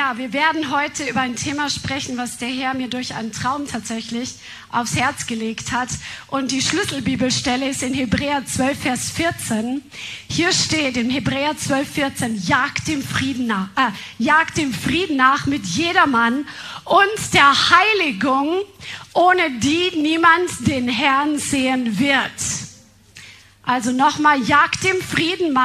Ja, wir werden heute über ein Thema sprechen, was der Herr mir durch einen Traum tatsächlich aufs Herz gelegt hat. Und die Schlüsselbibelstelle ist in Hebräer 12, Vers 14. Hier steht in Hebräer 12, 14, jagt dem Frieden nach, äh, jagt dem Frieden nach mit jedermann und der Heiligung, ohne die niemand den Herrn sehen wird. Also nochmal, jagt dem Frieden,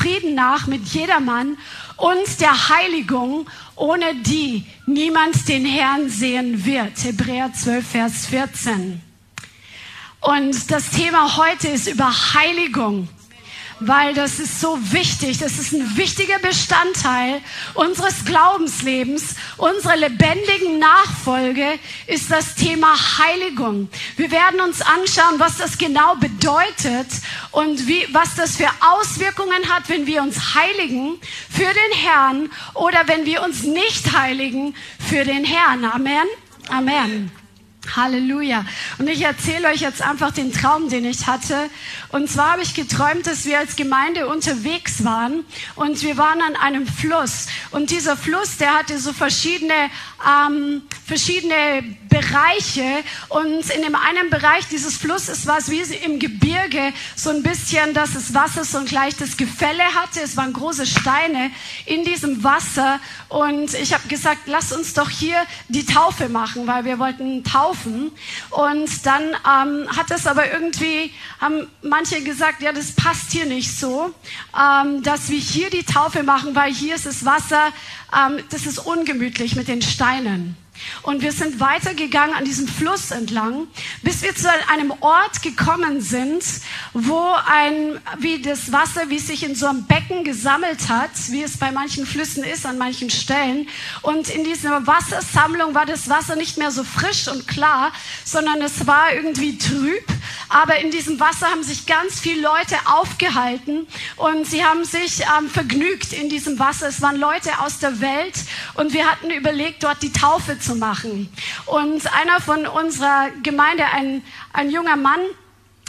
Frieden nach mit jedermann und der Heiligung, ohne die niemand den Herrn sehen wird. Hebräer 12, Vers 14. Und das Thema heute ist über Heiligung weil das ist so wichtig. Das ist ein wichtiger Bestandteil unseres Glaubenslebens, unserer lebendigen Nachfolge ist das Thema Heiligung. Wir werden uns anschauen, was das genau bedeutet und wie, was das für Auswirkungen hat, wenn wir uns heiligen für den Herrn oder wenn wir uns nicht heiligen für den Herrn. Amen. Amen. Halleluja. Und ich erzähle euch jetzt einfach den Traum, den ich hatte. Und zwar habe ich geträumt, dass wir als Gemeinde unterwegs waren und wir waren an einem Fluss. Und dieser Fluss, der hatte so verschiedene, ähm, verschiedene Bereiche. Und in dem einen Bereich dieses Flusses war es wie im Gebirge so ein bisschen, dass das Wasser so ein leichtes Gefälle hatte. Es waren große Steine in diesem Wasser. Und ich habe gesagt, lass uns doch hier die Taufe machen, weil wir wollten taufen. Und dann ähm, hat es aber irgendwie, haben manche gesagt, ja, das passt hier nicht so, ähm, dass wir hier die Taufe machen, weil hier ist das Wasser, ähm, das ist ungemütlich mit den Steinen einen. Und wir sind weitergegangen an diesem Fluss entlang, bis wir zu einem Ort gekommen sind, wo ein, wie das Wasser, wie es sich in so einem Becken gesammelt hat, wie es bei manchen Flüssen ist, an manchen Stellen. Und in dieser Wassersammlung war das Wasser nicht mehr so frisch und klar, sondern es war irgendwie trüb. Aber in diesem Wasser haben sich ganz viele Leute aufgehalten und sie haben sich ähm, vergnügt in diesem Wasser. Es waren Leute aus der Welt und wir hatten überlegt, dort die Taufe zu machen. Und einer von unserer Gemeinde, ein, ein junger Mann,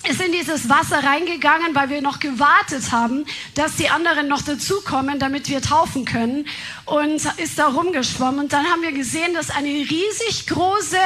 ist in dieses Wasser reingegangen, weil wir noch gewartet haben, dass die anderen noch dazukommen, damit wir taufen können und ist da rumgeschwommen. Und dann haben wir gesehen, dass eine riesig große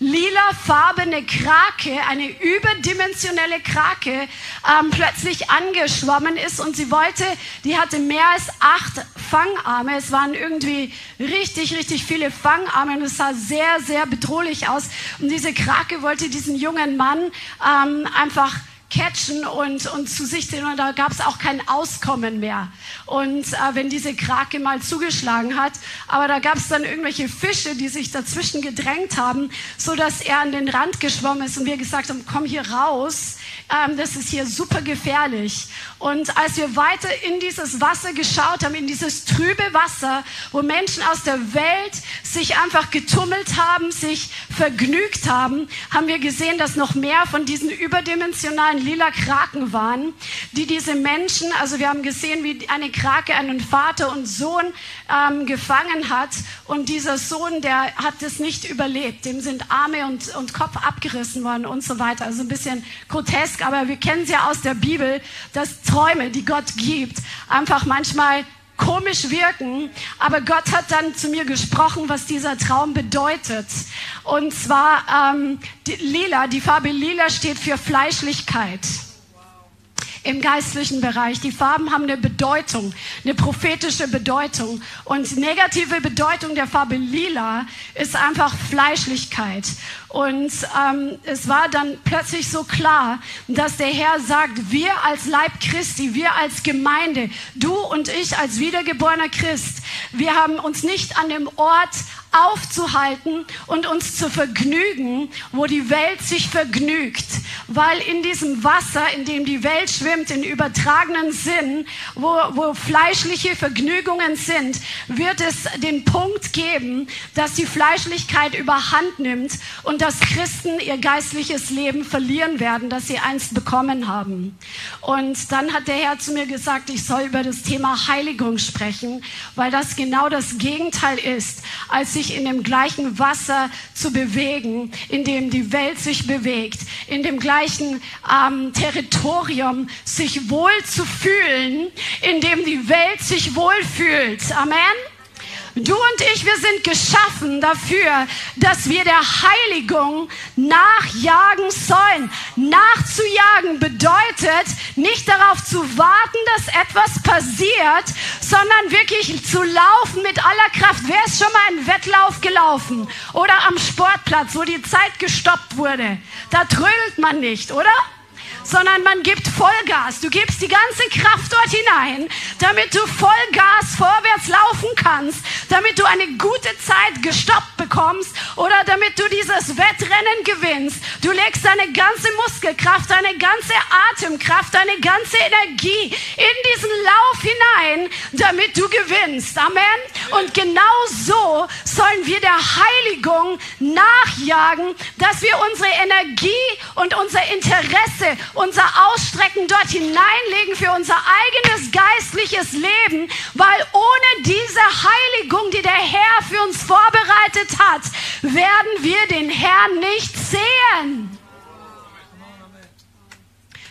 lilafarbene Krake, eine überdimensionelle Krake, ähm, plötzlich angeschwommen ist und sie wollte, die hatte mehr als acht Fangarme. Es waren irgendwie richtig, richtig viele Fangarme und es sah sehr, sehr bedrohlich aus. Und diese Krake wollte diesen jungen Mann ähm, einfach catchen und, und zu sich sehen. Und da gab es auch kein Auskommen mehr. Und äh, wenn diese Krake mal zugeschlagen hat, aber da gab es dann irgendwelche Fische, die sich dazwischen gedrängt haben, so dass er an den Rand geschwommen ist und wir gesagt haben, komm hier raus, ähm, das ist hier super gefährlich. Und als wir weiter in dieses Wasser geschaut haben, in dieses trübe Wasser, wo Menschen aus der Welt sich einfach getummelt haben, sich vergnügt haben, haben wir gesehen, dass noch mehr von diesen überdimensionalen lila Kraken waren, die diese Menschen, also wir haben gesehen, wie eine Krake einen Vater und Sohn ähm, gefangen hat und dieser Sohn, der hat es nicht überlebt. Dem sind Arme und, und Kopf abgerissen worden und so weiter. Also ein bisschen grotesk, aber wir kennen es ja aus der Bibel, dass Träume, die Gott gibt, einfach manchmal komisch wirken, aber Gott hat dann zu mir gesprochen, was dieser Traum bedeutet. Und zwar ähm, die, lila, die Farbe lila steht für Fleischlichkeit im geistlichen Bereich. Die Farben haben eine Bedeutung, eine prophetische Bedeutung. Und negative Bedeutung der Farbe lila ist einfach Fleischlichkeit. Und ähm, es war dann plötzlich so klar, dass der Herr sagt, wir als Leib Christi, wir als Gemeinde, du und ich als wiedergeborener Christ, wir haben uns nicht an dem Ort aufzuhalten und uns zu vergnügen, wo die Welt sich vergnügt. Weil in diesem Wasser, in dem die Welt schwimmt, in übertragenen Sinn, wo, wo fleischliche Vergnügungen sind, wird es den Punkt geben, dass die Fleischlichkeit überhand nimmt und dass Christen ihr geistliches Leben verlieren werden, das sie einst bekommen haben. Und dann hat der Herr zu mir gesagt, ich soll über das Thema Heiligung sprechen, weil das genau das Gegenteil ist, als sich in dem gleichen Wasser zu bewegen, in dem die Welt sich bewegt, in dem gleichen ähm, Territorium sich wohl zu fühlen, in dem die Welt sich wohlfühlt. Amen. Du und ich, wir sind geschaffen dafür, dass wir der Heiligung nachjagen sollen. Nachzujagen bedeutet, nicht darauf zu warten, dass etwas passiert, sondern wirklich zu laufen mit aller Kraft. Wer ist schon mal einen Wettlauf gelaufen? Oder am Sportplatz, wo die Zeit gestoppt wurde? Da trödelt man nicht, oder? Sondern man gibt Vollgas. Du gibst die ganze Kraft dort hinein, damit du Vollgas vorwärts laufen kannst, damit du eine gute Zeit gestoppt bekommst oder damit du dieses Wettrennen gewinnst. Du legst deine ganze Muskelkraft, deine ganze Atemkraft, deine ganze Energie in diesen Lauf hinein, damit du gewinnst. Amen. Und genau so sollen wir der Heiligung nachjagen, dass wir unsere Energie und unser Interesse unser Ausstrecken dort hineinlegen für unser eigenes geistliches Leben, weil ohne diese Heiligung, die der Herr für uns vorbereitet hat, werden wir den Herrn nicht sehen.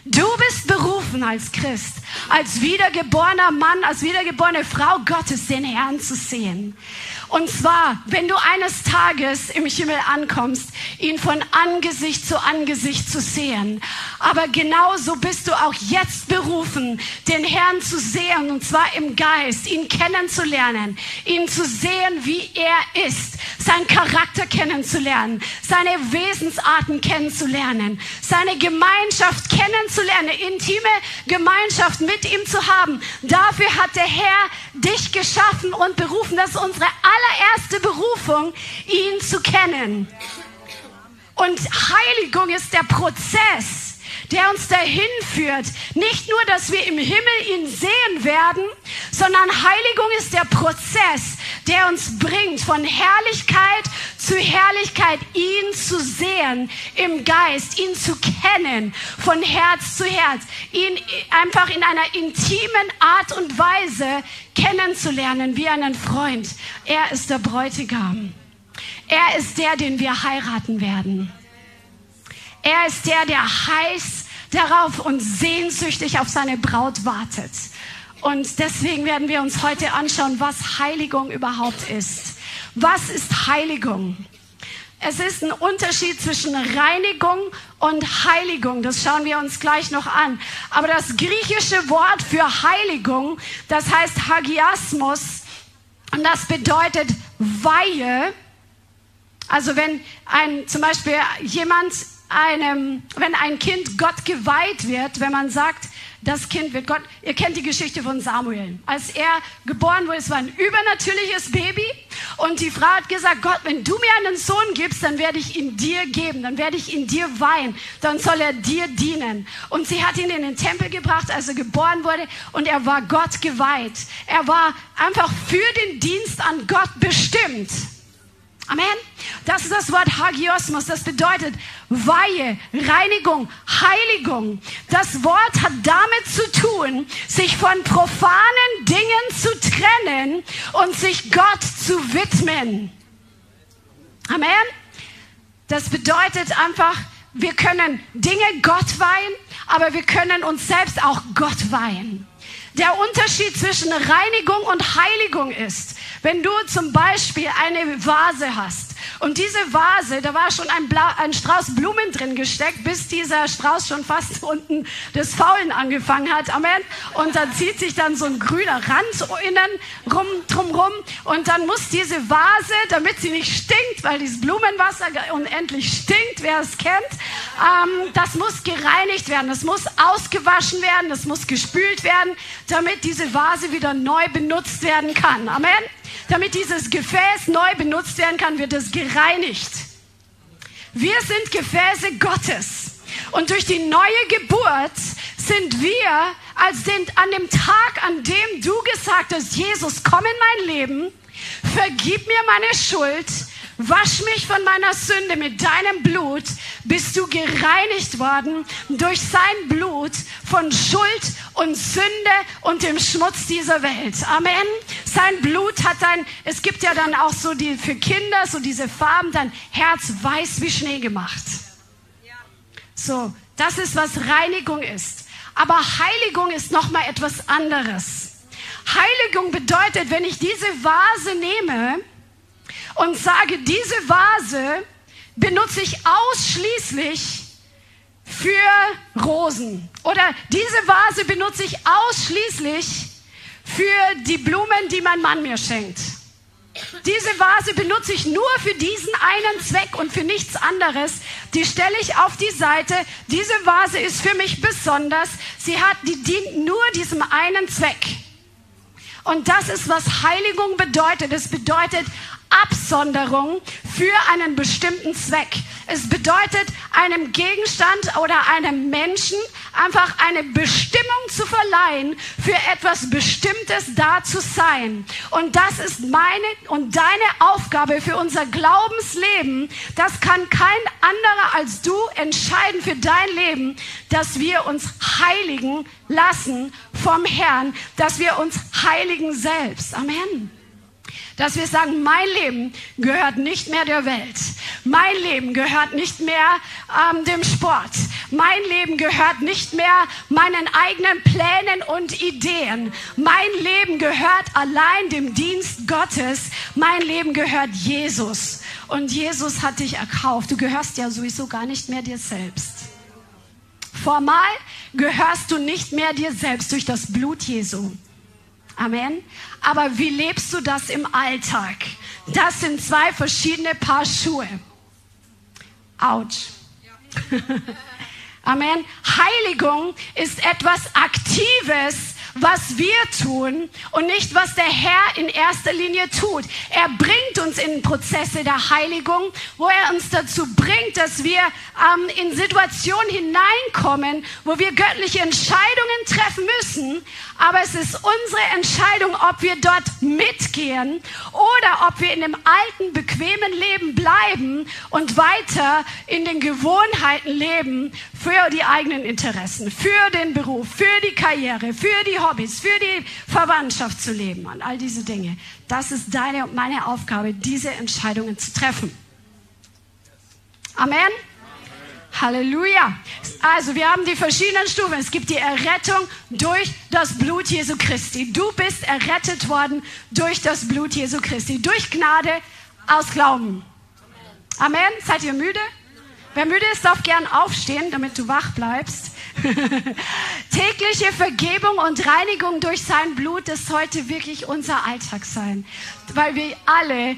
Du bist berufen als Christ, als wiedergeborener Mann, als wiedergeborene Frau Gottes, den Herrn zu sehen. Und zwar, wenn du eines Tages im Himmel ankommst, ihn von Angesicht zu Angesicht zu sehen. Aber genauso bist du auch jetzt berufen, den Herrn zu sehen, und zwar im Geist, ihn kennenzulernen, ihn zu sehen, wie er ist, seinen Charakter kennenzulernen, seine Wesensarten kennenzulernen, seine Gemeinschaft kennenzulernen, intime Gemeinschaft mit ihm zu haben. Dafür hat der Herr dich geschaffen und berufen. Das ist unsere allererste Berufung, ihn zu kennen. Und Heiligung ist der Prozess, der uns dahin führt. Nicht nur, dass wir im Himmel ihn sehen werden, sondern Heiligung ist der Prozess, der uns bringt von Herrlichkeit zu Herrlichkeit, ihn zu sehen im Geist, ihn zu kennen von Herz zu Herz, ihn einfach in einer intimen Art und Weise kennenzulernen wie einen Freund. Er ist der Bräutigam. Er ist der, den wir heiraten werden. Er ist der, der heiß darauf und sehnsüchtig auf seine Braut wartet. Und deswegen werden wir uns heute anschauen, was Heiligung überhaupt ist. Was ist Heiligung? Es ist ein Unterschied zwischen Reinigung und Heiligung. Das schauen wir uns gleich noch an. Aber das griechische Wort für Heiligung, das heißt Hagiasmus, und das bedeutet Weihe. Also wenn ein, zum Beispiel jemand einem, wenn ein Kind Gott geweiht wird, wenn man sagt, das Kind wird Gott, ihr kennt die Geschichte von Samuel. Als er geboren wurde, es war ein übernatürliches Baby und die Frau hat gesagt, Gott, wenn du mir einen Sohn gibst, dann werde ich ihn dir geben, dann werde ich ihn dir weihen, dann soll er dir dienen. Und sie hat ihn in den Tempel gebracht, als er geboren wurde und er war Gott geweiht. Er war einfach für den Dienst an Gott bestimmt. Amen. Das ist das Wort Hagiosmos. Das bedeutet Weihe, Reinigung, Heiligung. Das Wort hat damit zu tun, sich von profanen Dingen zu trennen und sich Gott zu widmen. Amen. Das bedeutet einfach, wir können Dinge Gott weihen, aber wir können uns selbst auch Gott weihen. Der Unterschied zwischen Reinigung und Heiligung ist, wenn du zum Beispiel eine Vase hast und diese Vase, da war schon ein, Bla ein Strauß Blumen drin gesteckt, bis dieser Strauß schon fast unten des Faulen angefangen hat. Amen. Und dann zieht sich dann so ein grüner Rand innen rum, drumrum. Und dann muss diese Vase, damit sie nicht stinkt, weil dieses Blumenwasser unendlich stinkt, wer es kennt, ähm, das muss gereinigt werden, das muss ausgewaschen werden, das muss gespült werden, damit diese Vase wieder neu benutzt werden kann. Amen. Damit dieses Gefäß neu benutzt werden kann, wird es gereinigt. Wir sind Gefäße Gottes. Und durch die neue Geburt sind wir als den, an dem Tag, an dem du gesagt hast, Jesus, komm in mein Leben, vergib mir meine Schuld, Wasch mich von meiner Sünde mit deinem Blut, bist du gereinigt worden durch sein Blut von Schuld und Sünde und dem Schmutz dieser Welt. Amen. Sein Blut hat dein, es gibt ja dann auch so die, für Kinder, so diese Farben, dein Herz weiß wie Schnee gemacht. So, das ist, was Reinigung ist. Aber Heiligung ist nochmal etwas anderes. Heiligung bedeutet, wenn ich diese Vase nehme, und sage, diese Vase benutze ich ausschließlich für Rosen. Oder diese Vase benutze ich ausschließlich für die Blumen, die mein Mann mir schenkt. Diese Vase benutze ich nur für diesen einen Zweck und für nichts anderes. Die stelle ich auf die Seite. Diese Vase ist für mich besonders. Sie hat, die dient nur diesem einen Zweck. Und das ist, was Heiligung bedeutet. Es bedeutet Absonderung für einen bestimmten Zweck. Es bedeutet, einem Gegenstand oder einem Menschen einfach eine Bestimmung zu verleihen, für etwas Bestimmtes da zu sein. Und das ist meine und deine Aufgabe für unser Glaubensleben. Das kann kein anderer als du entscheiden für dein Leben, dass wir uns heiligen lassen vom Herrn, dass wir uns heiligen selbst. Amen dass wir sagen, mein Leben gehört nicht mehr der Welt. Mein Leben gehört nicht mehr ähm, dem Sport. Mein Leben gehört nicht mehr meinen eigenen Plänen und Ideen. Mein Leben gehört allein dem Dienst Gottes. Mein Leben gehört Jesus. Und Jesus hat dich erkauft. Du gehörst ja sowieso gar nicht mehr dir selbst. Formal gehörst du nicht mehr dir selbst durch das Blut Jesu. Amen. Aber wie lebst du das im Alltag? Das sind zwei verschiedene Paar Schuhe. Autsch. Amen. Heiligung ist etwas Aktives, was wir tun und nicht, was der Herr in erster Linie tut. Er bringt uns in Prozesse der Heiligung, wo er uns dazu bringt, dass wir ähm, in Situationen hineinkommen, wo wir göttliche Entscheidungen treffen müssen. Aber es ist unsere Entscheidung, ob wir dort mitgehen oder ob wir in dem alten, bequemen Leben bleiben und weiter in den Gewohnheiten leben für die eigenen Interessen, für den Beruf, für die Karriere, für die Hobbys, für die Verwandtschaft zu leben und all diese Dinge. Das ist deine und meine Aufgabe, diese Entscheidungen zu treffen. Amen. Halleluja. Also wir haben die verschiedenen Stufen. Es gibt die Errettung durch das Blut Jesu Christi. Du bist errettet worden durch das Blut Jesu Christi. Durch Gnade aus Glauben. Amen. Seid ihr müde? Wer müde ist, darf gern aufstehen, damit du wach bleibst. Tägliche Vergebung und Reinigung durch sein Blut ist heute wirklich unser Alltag sein. Weil wir alle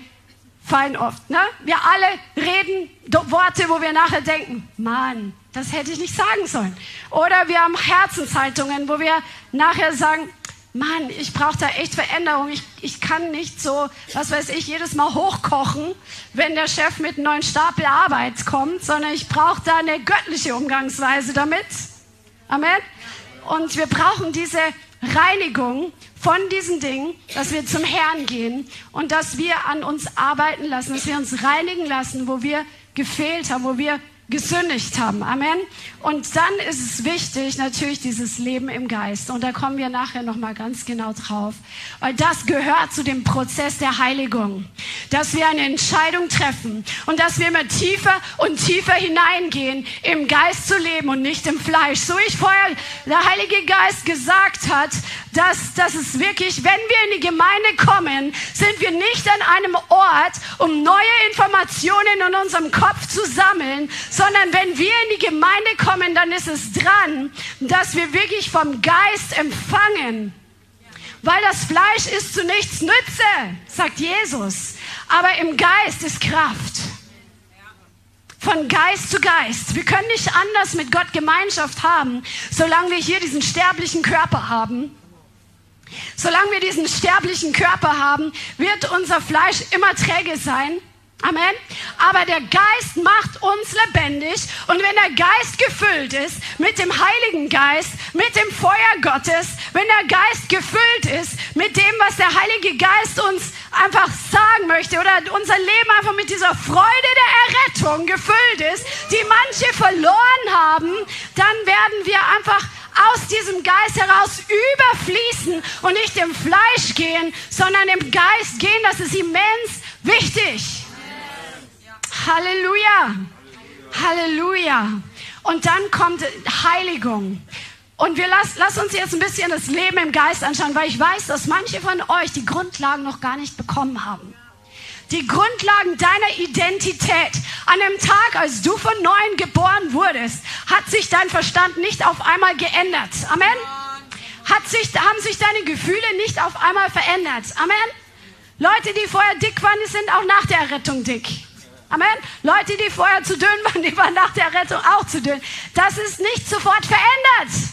fallen oft, ne? Wir alle reden Worte, wo wir nachher denken, Mann, das hätte ich nicht sagen sollen. Oder wir haben Herzenshaltungen, wo wir nachher sagen, Mann, ich brauche da echt Veränderung. Ich, ich kann nicht so, was weiß ich, jedes Mal hochkochen, wenn der Chef mit einem neuen Stapel Arbeit kommt, sondern ich brauche da eine göttliche Umgangsweise damit. Amen. Und wir brauchen diese Reinigung von diesen Dingen, dass wir zum Herrn gehen und dass wir an uns arbeiten lassen, dass wir uns reinigen lassen, wo wir gefehlt haben, wo wir gesündigt haben. Amen. Und dann ist es wichtig, natürlich dieses Leben im Geist. Und da kommen wir nachher nochmal ganz genau drauf. Weil das gehört zu dem Prozess der Heiligung. Dass wir eine Entscheidung treffen und dass wir immer tiefer und tiefer hineingehen, im Geist zu leben und nicht im Fleisch. So ich vorher der Heilige Geist gesagt hat, dass, dass es wirklich, wenn wir in die Gemeinde kommen, sind wir nicht an einem Ort, um neue Informationen in unserem Kopf zu sammeln, sondern wenn wir in die Gemeinde kommen, dann ist es dran, dass wir wirklich vom Geist empfangen. Weil das Fleisch ist zu nichts Nütze, sagt Jesus. Aber im Geist ist Kraft. Von Geist zu Geist. Wir können nicht anders mit Gott Gemeinschaft haben, solange wir hier diesen sterblichen Körper haben. Solange wir diesen sterblichen Körper haben, wird unser Fleisch immer träge sein Amen. Aber der Geist macht uns lebendig. Und wenn der Geist gefüllt ist mit dem Heiligen Geist, mit dem Feuer Gottes, wenn der Geist gefüllt ist mit dem, was der Heilige Geist uns einfach sagen möchte oder unser Leben einfach mit dieser Freude der Errettung gefüllt ist, die manche verloren haben, dann werden wir einfach aus diesem Geist heraus überfließen und nicht im Fleisch gehen, sondern im Geist gehen. Das ist immens wichtig. Halleluja. Halleluja. Und dann kommt Heiligung. Und wir lass, lass uns jetzt ein bisschen das Leben im Geist anschauen, weil ich weiß, dass manche von euch die Grundlagen noch gar nicht bekommen haben. Die Grundlagen deiner Identität. An dem Tag, als du von neuem geboren wurdest, hat sich dein Verstand nicht auf einmal geändert. Amen. Hat sich, haben sich deine Gefühle nicht auf einmal verändert. Amen. Leute, die vorher dick waren, sind auch nach der Errettung dick. Amen. Leute, die vorher zu dünn waren, die waren nach der Rettung auch zu dünn. Das ist nicht sofort verändert.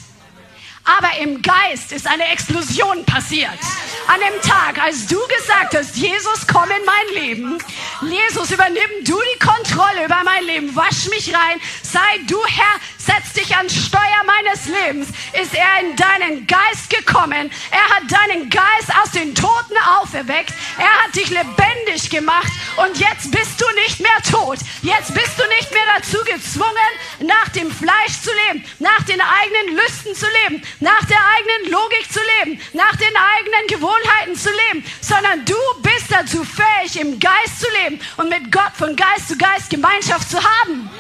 Aber im Geist ist eine Explosion passiert. An dem Tag, als du gesagt hast, Jesus, komm in mein Leben. Jesus, übernimm du die Kontrolle über mein Leben. Wasch mich rein. Sei du Herr. Setz dich an Steuer meines Lebens. Ist er in deinen Geist gekommen. Er hat deinen Geist aus den Toten auferweckt. Er hat dich lebendig gemacht. Und jetzt bist du nicht mehr tot. Jetzt bist du nicht mehr dazu gezwungen, nach dem Fleisch zu leben, nach den eigenen Lüsten zu leben, nach der eigenen Logik zu leben, nach den eigenen Gewohnheiten zu leben, sondern du bist dazu fähig, im Geist zu leben und mit Gott von Geist zu Geist Gemeinschaft zu haben.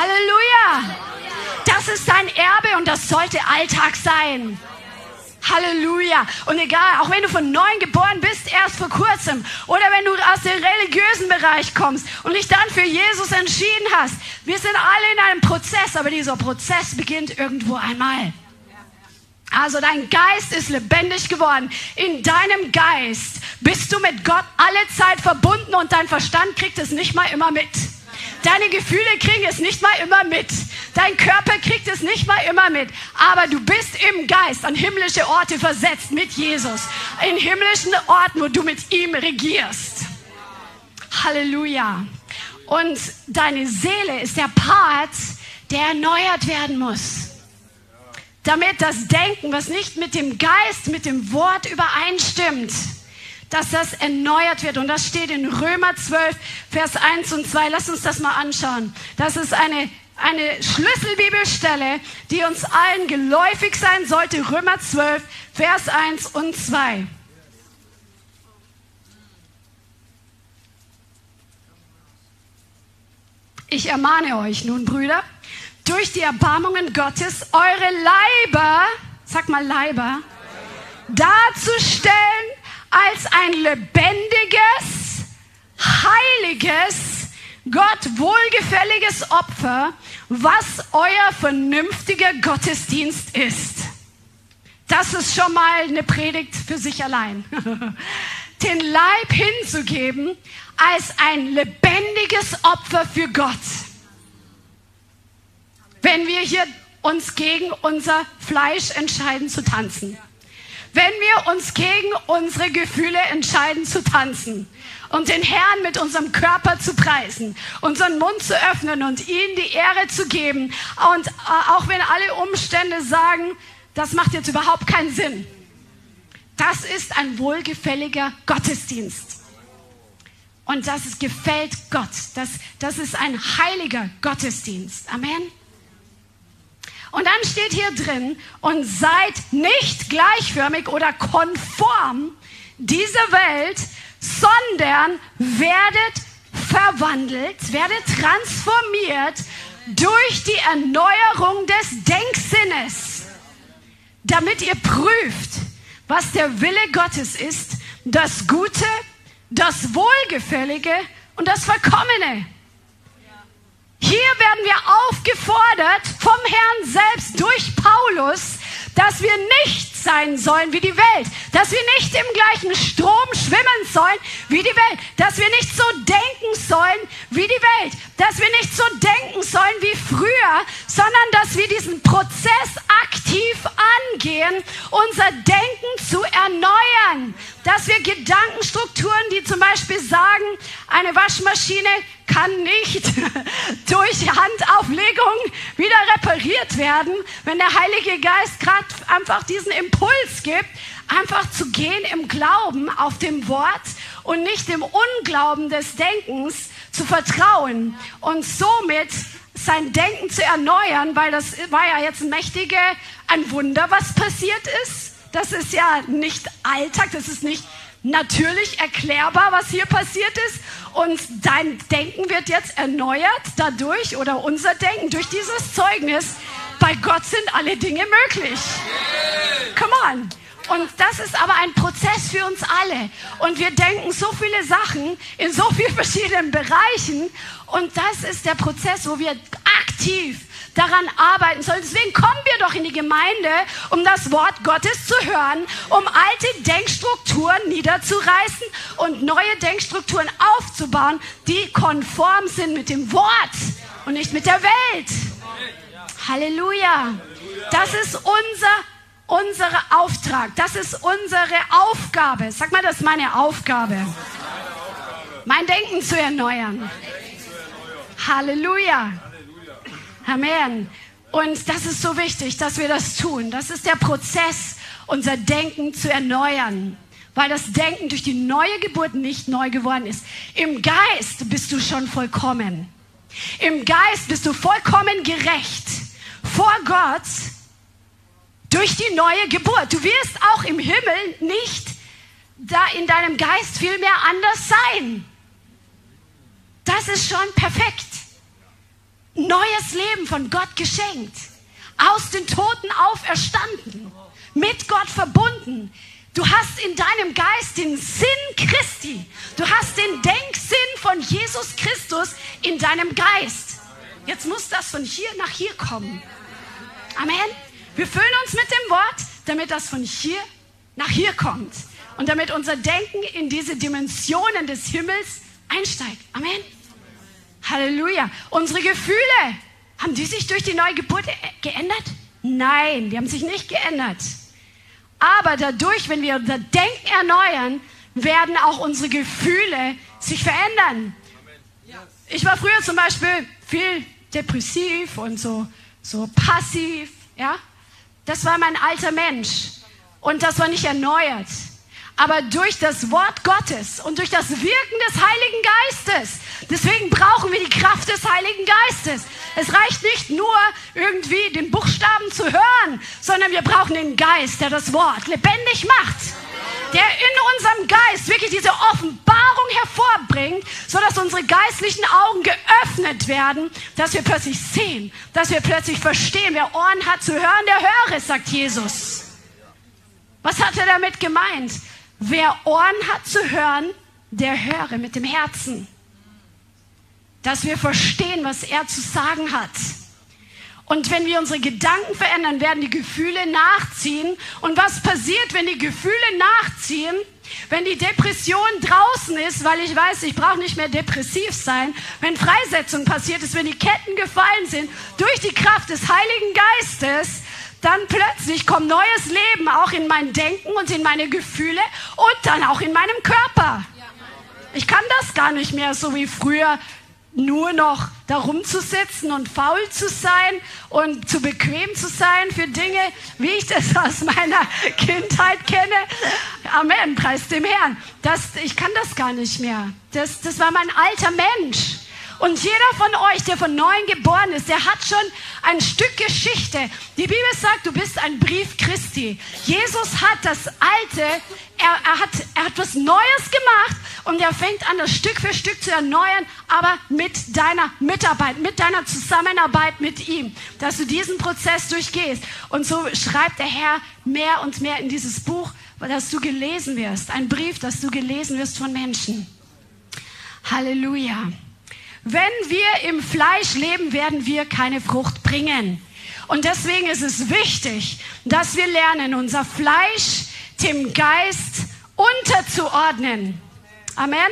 Halleluja! Das ist dein Erbe und das sollte Alltag sein. Halleluja. Und egal, auch wenn du von neuem geboren bist, erst vor kurzem, oder wenn du aus dem religiösen Bereich kommst und dich dann für Jesus entschieden hast, wir sind alle in einem Prozess, aber dieser Prozess beginnt irgendwo einmal. Also dein Geist ist lebendig geworden. In deinem Geist bist du mit Gott alle Zeit verbunden und dein Verstand kriegt es nicht mal immer mit. Deine Gefühle kriegen es nicht mal immer mit. Dein Körper kriegt es nicht mal immer mit. Aber du bist im Geist an himmlische Orte versetzt mit Jesus. In himmlischen Orten, wo du mit ihm regierst. Halleluja. Und deine Seele ist der Part, der erneuert werden muss. Damit das Denken, was nicht mit dem Geist, mit dem Wort übereinstimmt, dass das erneuert wird. Und das steht in Römer 12, Vers 1 und 2. Lass uns das mal anschauen. Das ist eine, eine Schlüsselbibelstelle, die uns allen geläufig sein sollte. Römer 12, Vers 1 und 2. Ich ermahne euch nun, Brüder, durch die Erbarmungen Gottes eure Leiber, sag mal Leiber, darzustellen als ein lebendiges, heiliges, Gott wohlgefälliges Opfer, was euer vernünftiger Gottesdienst ist. Das ist schon mal eine Predigt für sich allein. Den Leib hinzugeben als ein lebendiges Opfer für Gott. Wenn wir hier uns gegen unser Fleisch entscheiden zu tanzen wenn wir uns gegen unsere Gefühle entscheiden zu tanzen und den Herrn mit unserem Körper zu preisen, unseren Mund zu öffnen und ihm die Ehre zu geben. Und äh, auch wenn alle Umstände sagen, das macht jetzt überhaupt keinen Sinn. Das ist ein wohlgefälliger Gottesdienst. Und das gefällt Gott. Das, das ist ein heiliger Gottesdienst. Amen. Und dann steht hier drin, und seid nicht gleichförmig oder konform dieser Welt, sondern werdet verwandelt, werdet transformiert durch die Erneuerung des Denksinnes, damit ihr prüft, was der Wille Gottes ist, das Gute, das Wohlgefällige und das Vollkommene. Hier werden wir aufgefordert vom Herrn selbst durch Paulus, dass wir nicht sein sollen wie die Welt, dass wir nicht im gleichen Strom schwimmen sollen wie die Welt, dass wir nicht so denken sollen wie die Welt, dass wir nicht so denken sollen wie früher, sondern dass wir diesen Prozess aktiv angehen, unser Denken zu erneuern, dass wir Gedankenstrukturen, die zum Beispiel sagen, eine Waschmaschine kann nicht durch Handauflegung wieder repariert werden, wenn der Heilige Geist gerade einfach diesen Impuls gibt, einfach zu gehen im Glauben auf dem Wort und nicht im Unglauben des Denkens zu vertrauen und somit sein Denken zu erneuern, weil das war ja jetzt ein mächtige, ein Wunder, was passiert ist. Das ist ja nicht Alltag, das ist nicht natürlich erklärbar, was hier passiert ist. Und dein Denken wird jetzt erneuert dadurch oder unser Denken durch dieses Zeugnis. Bei Gott sind alle Dinge möglich. Come on. Und das ist aber ein Prozess für uns alle. Und wir denken so viele Sachen in so vielen verschiedenen Bereichen. Und das ist der Prozess, wo wir aktiv daran arbeiten sollen. Deswegen kommen wir doch in die Gemeinde, um das Wort Gottes zu hören, um alte Denkstrukturen niederzureißen und neue Denkstrukturen aufzubauen, die konform sind mit dem Wort und nicht mit der Welt. Halleluja. Das ist unser unser Auftrag, das ist unsere Aufgabe. Sag mal, das ist meine Aufgabe. Mein Denken zu erneuern. Halleluja. Amen. Und das ist so wichtig, dass wir das tun. Das ist der Prozess, unser Denken zu erneuern. Weil das Denken durch die neue Geburt nicht neu geworden ist. Im Geist bist du schon vollkommen. Im Geist bist du vollkommen gerecht. Vor Gott durch die neue Geburt. Du wirst auch im Himmel nicht da in deinem Geist viel mehr anders sein. Das ist schon perfekt. Neues Leben von Gott geschenkt. Aus den Toten auferstanden. Mit Gott verbunden. Du hast in deinem Geist den Sinn Christi. Du hast den Denksinn von Jesus Christus in deinem Geist. Jetzt muss das von hier nach hier kommen. Amen. Wir füllen uns mit dem Wort, damit das von hier nach hier kommt und damit unser Denken in diese Dimensionen des Himmels einsteigt. Amen. Halleluja. Unsere Gefühle, haben die sich durch die neue Geburt geändert? Nein, die haben sich nicht geändert. Aber dadurch, wenn wir unser Denken erneuern, werden auch unsere Gefühle sich verändern. Ich war früher zum Beispiel viel depressiv und so, so passiv, ja. Das war mein alter Mensch. Und das war nicht erneuert. Aber durch das Wort Gottes und durch das Wirken des Heiligen Geistes. Deswegen brauchen wir die Kraft des Heiligen Geistes. Es reicht nicht nur irgendwie den Buchstaben zu hören, sondern wir brauchen den Geist, der das Wort lebendig macht der in unserem Geist wirklich diese Offenbarung hervorbringt, sodass unsere geistlichen Augen geöffnet werden, dass wir plötzlich sehen, dass wir plötzlich verstehen. Wer Ohren hat zu hören, der höre, sagt Jesus. Was hat er damit gemeint? Wer Ohren hat zu hören, der höre mit dem Herzen. Dass wir verstehen, was er zu sagen hat. Und wenn wir unsere Gedanken verändern, werden die Gefühle nachziehen. Und was passiert, wenn die Gefühle nachziehen? Wenn die Depression draußen ist, weil ich weiß, ich brauche nicht mehr depressiv sein, wenn Freisetzung passiert ist, wenn die Ketten gefallen sind, durch die Kraft des Heiligen Geistes, dann plötzlich kommt neues Leben auch in mein Denken und in meine Gefühle und dann auch in meinem Körper. Ich kann das gar nicht mehr so wie früher nur noch darum zu sitzen und faul zu sein und zu bequem zu sein für Dinge, wie ich das aus meiner Kindheit kenne. Amen, preis dem Herrn. Das, ich kann das gar nicht mehr. Das, das war mein alter Mensch. Und jeder von euch, der von neuem geboren ist, der hat schon ein Stück Geschichte. Die Bibel sagt, du bist ein Brief Christi. Jesus hat das Alte, er, er, hat, er hat was Neues gemacht und er fängt an, das Stück für Stück zu erneuern, aber mit deiner Mitarbeit, mit deiner Zusammenarbeit mit ihm, dass du diesen Prozess durchgehst. Und so schreibt der Herr mehr und mehr in dieses Buch, dass du gelesen wirst. Ein Brief, dass du gelesen wirst von Menschen. Halleluja. Wenn wir im Fleisch leben, werden wir keine Frucht bringen. Und deswegen ist es wichtig, dass wir lernen, unser Fleisch dem Geist unterzuordnen. Amen.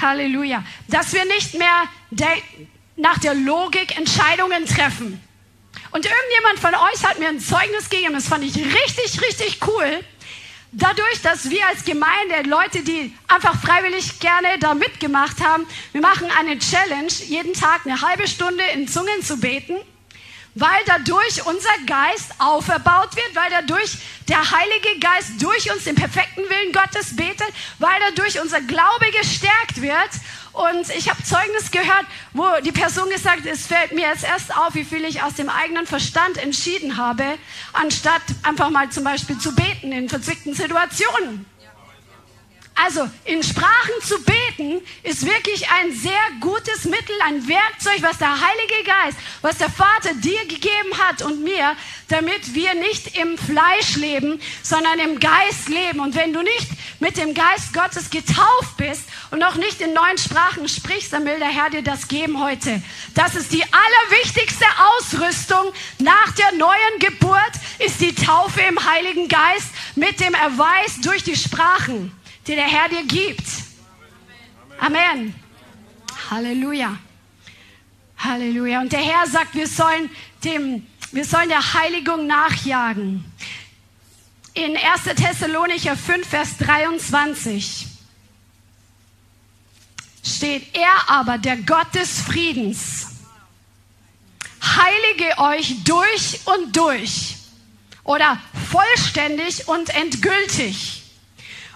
Halleluja. Dass wir nicht mehr der, nach der Logik Entscheidungen treffen. Und irgendjemand von euch hat mir ein Zeugnis gegeben, das fand ich richtig, richtig cool. Dadurch, dass wir als Gemeinde, Leute, die einfach freiwillig gerne da mitgemacht haben, wir machen eine Challenge, jeden Tag eine halbe Stunde in Zungen zu beten weil dadurch unser Geist auferbaut wird, weil dadurch der Heilige Geist durch uns den perfekten Willen Gottes betet, weil dadurch unser Glaube gestärkt wird. Und ich habe Zeugnis gehört, wo die Person gesagt hat, es fällt mir jetzt erst auf, wie viel ich aus dem eigenen Verstand entschieden habe, anstatt einfach mal zum Beispiel zu beten in verzwickten Situationen. Also in Sprachen zu beten ist wirklich ein sehr gutes Mittel, ein Werkzeug, was der Heilige Geist, was der Vater dir gegeben hat und mir, damit wir nicht im Fleisch leben, sondern im Geist leben. Und wenn du nicht mit dem Geist Gottes getauft bist und noch nicht in neuen Sprachen sprichst, dann will der Herr dir das geben heute. Das ist die allerwichtigste Ausrüstung nach der neuen Geburt, ist die Taufe im Heiligen Geist mit dem Erweis durch die Sprachen die der Herr dir gibt. Amen. Halleluja. Halleluja. Und der Herr sagt, wir sollen dem, wir sollen der Heiligung nachjagen. In 1. Thessalonicher 5, Vers 23 steht, er aber, der Gott des Friedens, heilige euch durch und durch oder vollständig und endgültig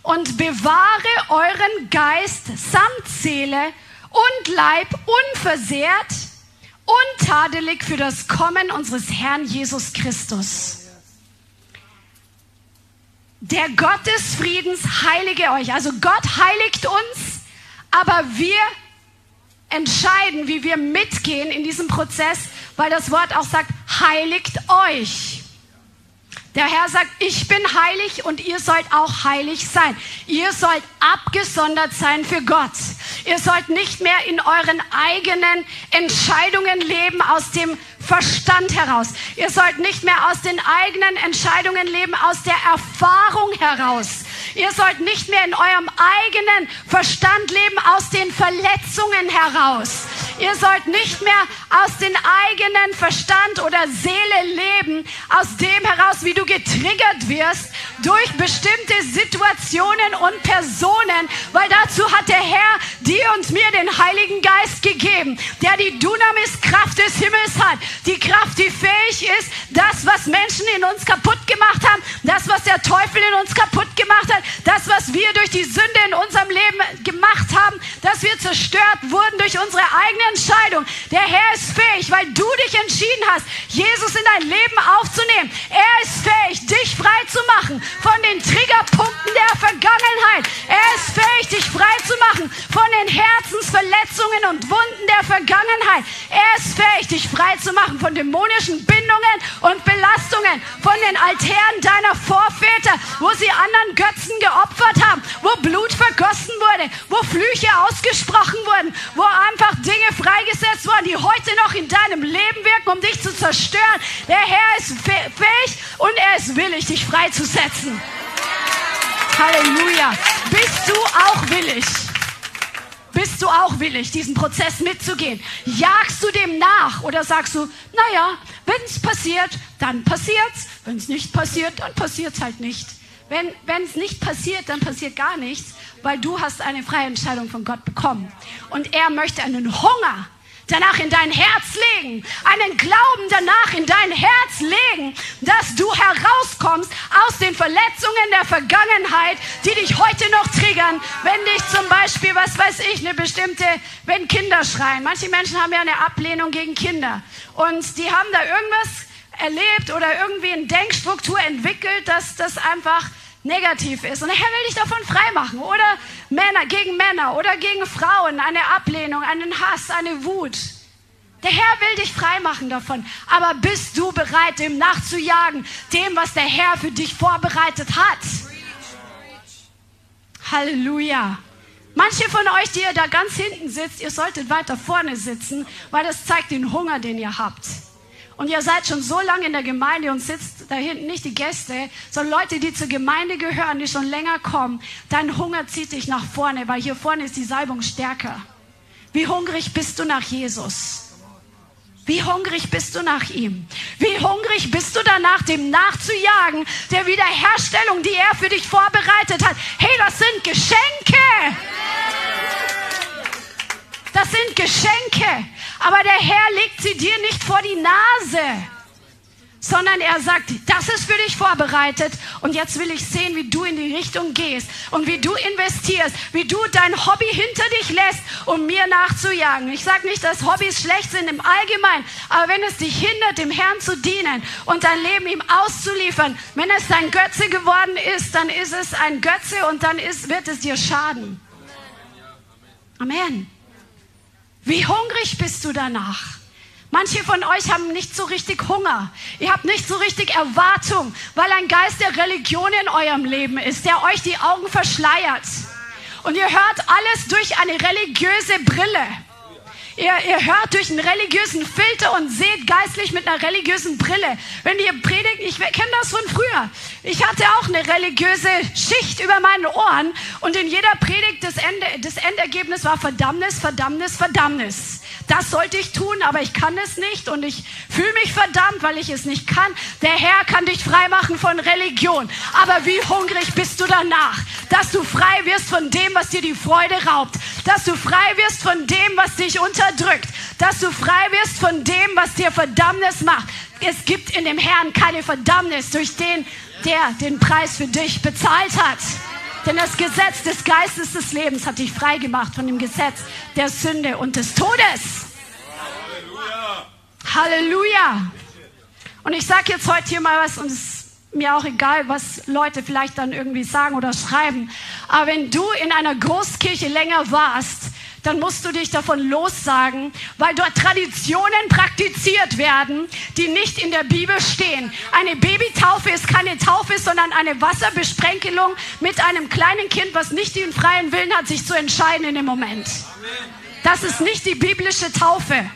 und bewahre euren Geist samt Seele und Leib unversehrt, untadelig für das Kommen unseres Herrn Jesus Christus. Der Gott des Friedens heilige euch. Also Gott heiligt uns, aber wir entscheiden, wie wir mitgehen in diesem Prozess, weil das Wort auch sagt, heiligt euch. Der Herr sagt, ich bin heilig und ihr sollt auch heilig sein. Ihr sollt abgesondert sein für Gott. Ihr sollt nicht mehr in euren eigenen Entscheidungen leben aus dem Verstand heraus. Ihr sollt nicht mehr aus den eigenen Entscheidungen leben aus der Erfahrung heraus. Ihr sollt nicht mehr in eurem eigenen Verstand leben aus den Verletzungen heraus. Ihr sollt nicht mehr aus den eigenen Verstand oder Seele leben, aus dem heraus, wie du getriggert wirst durch bestimmte Situationen und Personen, weil dazu hat der Herr dir und mir den Heiligen Geist gegeben, der die Dunamis-Kraft des Himmels hat, die Kraft, die fähig ist, das, was Menschen in uns kaputt gemacht haben, das, was der Teufel in uns kaputt gemacht hat, das, was wir durch die Sünde in unserem Leben gemacht haben, dass wir zerstört wurden durch unsere eigene Entscheidung. Der Herr ist fähig, weil du dich entschieden hast, Jesus in dein Leben aufzunehmen. Er ist fähig, dich frei zu machen von den Triggerpunkten der Vergangenheit. Er ist fähig, dich frei zu machen von den Herzensverletzungen und Wunden der Vergangenheit. Er ist fähig, dich frei zu machen von dämonischen Bindungen und Belastungen, von den Altären deiner Vorväter, wo sie anderen Götzen geopfert haben, wo Blut vergossen wurde, wo Flüche ausgesprochen wurden, wo einfach Dinge freigesetzt wurden, die heute noch in deinem Leben wirken, um dich zu zerstören. Der Herr ist fähig und er ist willig, dich freizusetzen. Halleluja. Bist du auch willig? Bist du auch willig, diesen Prozess mitzugehen? Jagst du dem nach oder sagst du, naja, wenn es passiert, dann passiert's. Wenn es nicht passiert, dann passiert's halt nicht. Wenn es nicht passiert, dann passiert gar nichts, weil du hast eine freie Entscheidung von Gott bekommen. Und er möchte einen Hunger danach in dein Herz legen, einen Glauben danach in dein Herz legen, dass du herauskommst aus den Verletzungen der Vergangenheit, die dich heute noch triggern, wenn dich zum Beispiel, was weiß ich, eine bestimmte, wenn Kinder schreien. Manche Menschen haben ja eine Ablehnung gegen Kinder und die haben da irgendwas erlebt oder irgendwie eine Denkstruktur entwickelt, dass das einfach negativ ist. Und der Herr will dich davon freimachen. Oder Männer gegen Männer oder gegen Frauen, eine Ablehnung, einen Hass, eine Wut. Der Herr will dich freimachen davon. Aber bist du bereit, dem nachzujagen, dem, was der Herr für dich vorbereitet hat? Halleluja. Manche von euch, die ihr da ganz hinten sitzt, ihr solltet weiter vorne sitzen, weil das zeigt den Hunger, den ihr habt. Und ihr seid schon so lange in der Gemeinde und sitzt da hinten nicht die Gäste, sondern Leute, die zur Gemeinde gehören, die schon länger kommen, dein Hunger zieht dich nach vorne, weil hier vorne ist die Salbung stärker. Wie hungrig bist du nach Jesus? Wie hungrig bist du nach ihm? Wie hungrig bist du danach, dem nachzujagen, der Wiederherstellung, die er für dich vorbereitet hat? Hey, das sind Geschenke. Das sind Geschenke. Aber der Herr legt sie dir nicht vor die Nase sondern er sagt, das ist für dich vorbereitet und jetzt will ich sehen, wie du in die Richtung gehst und wie du investierst, wie du dein Hobby hinter dich lässt, um mir nachzujagen. Ich sage nicht, dass Hobbys schlecht sind im Allgemeinen, aber wenn es dich hindert, dem Herrn zu dienen und dein Leben ihm auszuliefern, wenn es dein Götze geworden ist, dann ist es ein Götze und dann ist, wird es dir schaden. Amen. Wie hungrig bist du danach? Manche von euch haben nicht so richtig Hunger. Ihr habt nicht so richtig Erwartung, weil ein Geist der Religion in eurem Leben ist, der euch die Augen verschleiert. Und ihr hört alles durch eine religiöse Brille. Ihr, ihr hört durch einen religiösen Filter und seht geistlich mit einer religiösen Brille. Wenn ihr predigt, ich kenne das von früher. Ich hatte auch eine religiöse Schicht über meinen Ohren und in jeder Predigt das, Ende, das Endergebnis war Verdammnis, Verdammnis, Verdammnis das sollte ich tun, aber ich kann es nicht und ich fühle mich verdammt, weil ich es nicht kann. Der Herr kann dich frei machen von Religion. Aber wie hungrig bist du danach, dass du frei wirst von dem, was dir die Freude raubt, dass du frei wirst von dem, was dich unterdrückt, dass du frei wirst von dem, was dir Verdammnis macht. Es gibt in dem Herrn keine Verdammnis durch den, der den Preis für dich bezahlt hat. Denn das Gesetz des Geistes des Lebens hat dich frei gemacht von dem Gesetz der Sünde und des Todes. Halleluja. Halleluja. Und ich sage jetzt heute hier mal was und es ist mir auch egal, was Leute vielleicht dann irgendwie sagen oder schreiben. Aber wenn du in einer Großkirche länger warst, dann musst du dich davon lossagen, weil dort Traditionen praktiziert werden, die nicht in der Bibel stehen. Eine Babytaufe ist keine Taufe, sondern eine Wasserbesprenkelung mit einem kleinen Kind, was nicht den freien Willen hat, sich zu entscheiden in dem Moment. Das ist nicht die biblische Taufe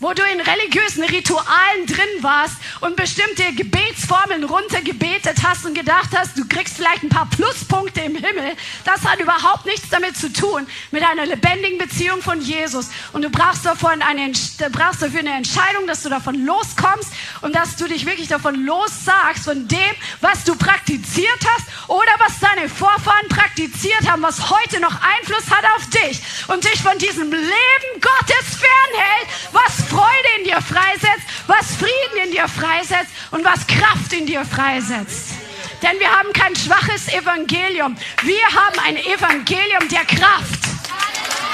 wo du in religiösen Ritualen drin warst und bestimmte Gebetsformeln runtergebetet hast und gedacht hast, du kriegst vielleicht ein paar Pluspunkte im Himmel, das hat überhaupt nichts damit zu tun, mit einer lebendigen Beziehung von Jesus. Und du brauchst, davon eine, brauchst dafür eine Entscheidung, dass du davon loskommst und dass du dich wirklich davon lossagst, von dem, was du praktiziert hast oder was deine Vorfahren praktiziert haben, was heute noch Einfluss hat auf dich und dich von diesem Leben Gottes fernhält, was Freude in dir freisetzt, was Frieden in dir freisetzt und was Kraft in dir freisetzt. Denn wir haben kein schwaches Evangelium. Wir haben ein Evangelium der Kraft.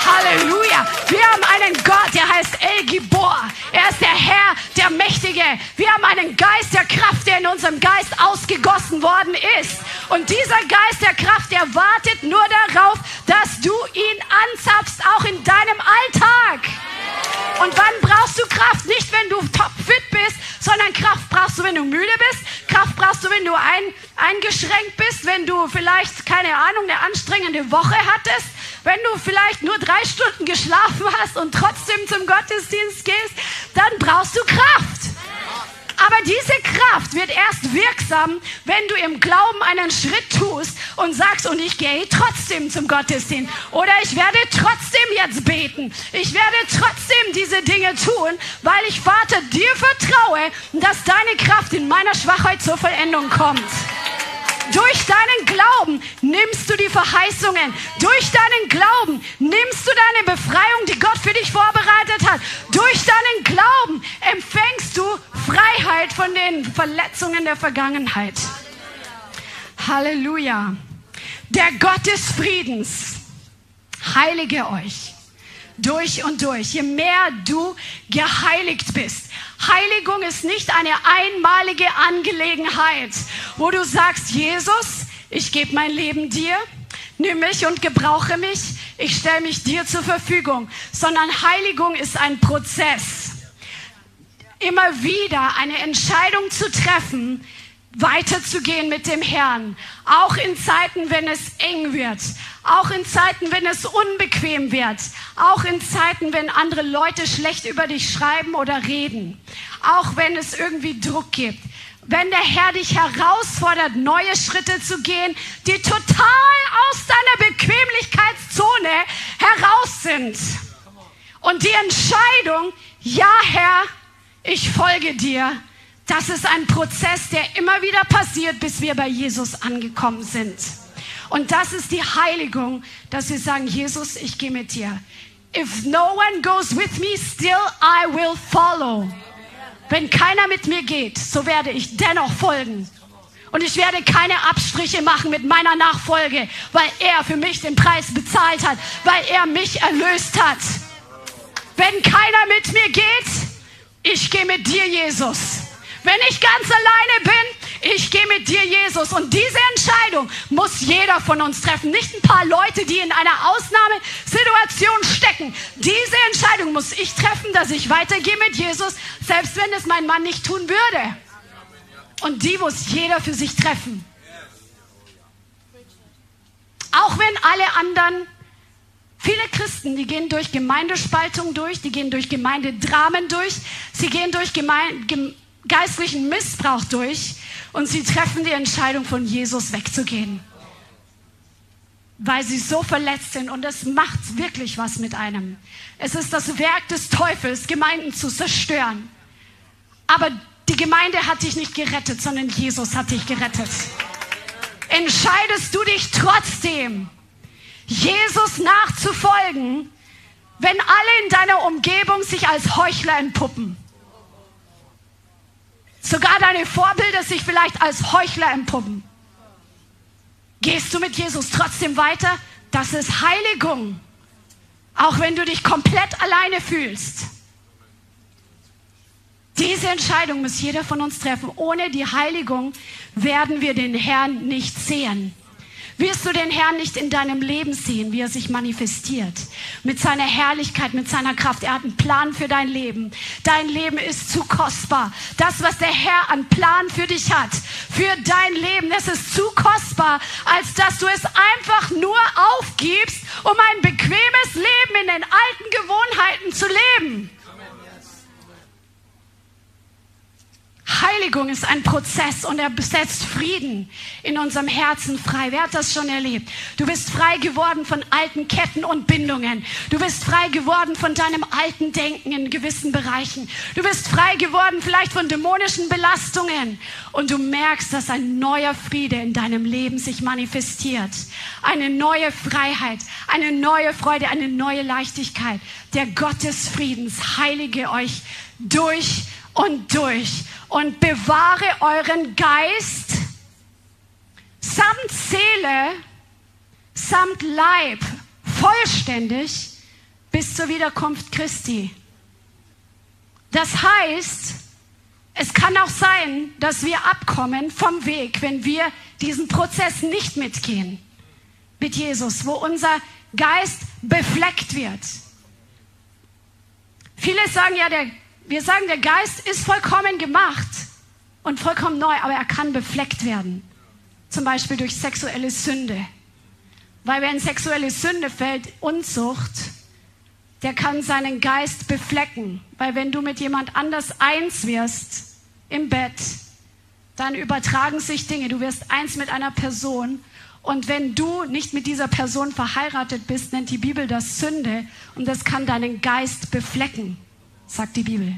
Halleluja. Wir haben einen Gott, der heißt El Gibor. Er ist der Herr, der Mächtige. Wir haben einen Geist der Kraft, der in unserem Geist ausgegossen worden ist. Und dieser Geist der Kraft, der wartet nur darauf, dass du ihn anzapfst, auch in deinem Alltag. Und wann brauchst du Kraft? Nicht, wenn du topfit bist, sondern Kraft brauchst du, wenn du müde bist. Kraft brauchst du, wenn du ein, eingeschränkt bist, wenn du vielleicht, keine Ahnung, eine anstrengende Woche hattest, wenn du vielleicht nur drei Stunden geschlafen hast und trotzdem zum Gottesdienst gehst, dann brauchst du Kraft. Aber diese Kraft wird erst wirksam, wenn du im Glauben einen Schritt tust und sagst, und ich gehe trotzdem zum Gottesdienst. Oder ich werde trotzdem jetzt beten. Ich werde trotzdem diese Dinge tun, weil ich, Vater, dir vertraue, dass deine Kraft in meiner Schwachheit zur Vollendung kommt. Durch deinen Glauben nimmst du die Verheißungen. Durch deinen Glauben nimmst du deine Befreiung, die Gott für dich vorbereitet hat. Durch deinen Glauben empfängst du Freiheit von den Verletzungen der Vergangenheit. Halleluja. Der Gott des Friedens heilige euch durch und durch. Je mehr du geheiligt bist, Heiligung ist nicht eine einmalige Angelegenheit, wo du sagst, Jesus, ich gebe mein Leben dir, nimm mich und gebrauche mich, ich stelle mich dir zur Verfügung, sondern Heiligung ist ein Prozess. Immer wieder eine Entscheidung zu treffen, weiterzugehen mit dem Herrn. Auch in Zeiten, wenn es eng wird. Auch in Zeiten, wenn es unbequem wird. Auch in Zeiten, wenn andere Leute schlecht über dich schreiben oder reden. auch wenn es irgendwie Druck gibt. Wenn der Herr dich herausfordert, neue Schritte zu gehen, die total aus deiner Bequemlichkeitszone heraus sind. Und die Entscheidung, ja Herr, ich folge dir, das ist ein Prozess, der immer wieder passiert, bis wir bei Jesus angekommen sind. Und das ist die Heiligung, dass wir sagen, Jesus, ich gehe mit dir. If no one goes with me, still I will follow. Wenn keiner mit mir geht, so werde ich dennoch folgen. Und ich werde keine Abstriche machen mit meiner Nachfolge, weil er für mich den Preis bezahlt hat, weil er mich erlöst hat. Wenn keiner mit mir geht, ich gehe mit dir, Jesus. Wenn ich ganz alleine bin, ich gehe mit dir, Jesus. Und diese Entscheidung muss jeder von uns treffen. Nicht ein paar Leute, die in einer Ausnahmesituation stecken. Diese Entscheidung muss ich treffen, dass ich weitergehe mit Jesus, selbst wenn es mein Mann nicht tun würde. Und die muss jeder für sich treffen. Auch wenn alle anderen Viele Christen, die gehen durch Gemeindespaltung durch, die gehen durch Gemeindedramen durch, sie gehen durch Gemeinde, geistlichen Missbrauch durch und sie treffen die Entscheidung, von Jesus wegzugehen. Weil sie so verletzt sind und es macht wirklich was mit einem. Es ist das Werk des Teufels, Gemeinden zu zerstören. Aber die Gemeinde hat dich nicht gerettet, sondern Jesus hat dich gerettet. Entscheidest du dich trotzdem, Jesus nachzufolgen, wenn alle in deiner Umgebung sich als Heuchler entpuppen? Sogar deine Vorbilder sich vielleicht als Heuchler empuppen. Gehst du mit Jesus trotzdem weiter? Das ist Heiligung. Auch wenn du dich komplett alleine fühlst. Diese Entscheidung muss jeder von uns treffen. Ohne die Heiligung werden wir den Herrn nicht sehen wirst du den Herrn nicht in deinem Leben sehen, wie er sich manifestiert. Mit seiner Herrlichkeit, mit seiner Kraft. Er hat einen Plan für dein Leben. Dein Leben ist zu kostbar. Das, was der Herr an Plan für dich hat, für dein Leben, das ist zu kostbar, als dass du es einfach nur aufgibst, um ein bequemes Leben in den alten Gewohnheiten zu leben. Heiligung ist ein Prozess und er besetzt Frieden in unserem Herzen frei. Wer hat das schon erlebt? Du bist frei geworden von alten Ketten und Bindungen. Du bist frei geworden von deinem alten Denken in gewissen Bereichen. Du bist frei geworden vielleicht von dämonischen Belastungen. Und du merkst, dass ein neuer Friede in deinem Leben sich manifestiert. Eine neue Freiheit, eine neue Freude, eine neue Leichtigkeit. Der Gott des Friedens heilige euch durch und durch und bewahre euren Geist samt Seele, samt Leib vollständig bis zur Wiederkunft Christi. Das heißt, es kann auch sein, dass wir abkommen vom Weg, wenn wir diesen Prozess nicht mitgehen mit Jesus, wo unser Geist befleckt wird. Viele sagen ja, der wir sagen, der Geist ist vollkommen gemacht und vollkommen neu, aber er kann befleckt werden. Zum Beispiel durch sexuelle Sünde. Weil wenn sexuelle Sünde fällt, Unzucht, der kann seinen Geist beflecken. Weil wenn du mit jemand anders eins wirst im Bett, dann übertragen sich Dinge. Du wirst eins mit einer Person. Und wenn du nicht mit dieser Person verheiratet bist, nennt die Bibel das Sünde. Und das kann deinen Geist beflecken sagt die Bibel.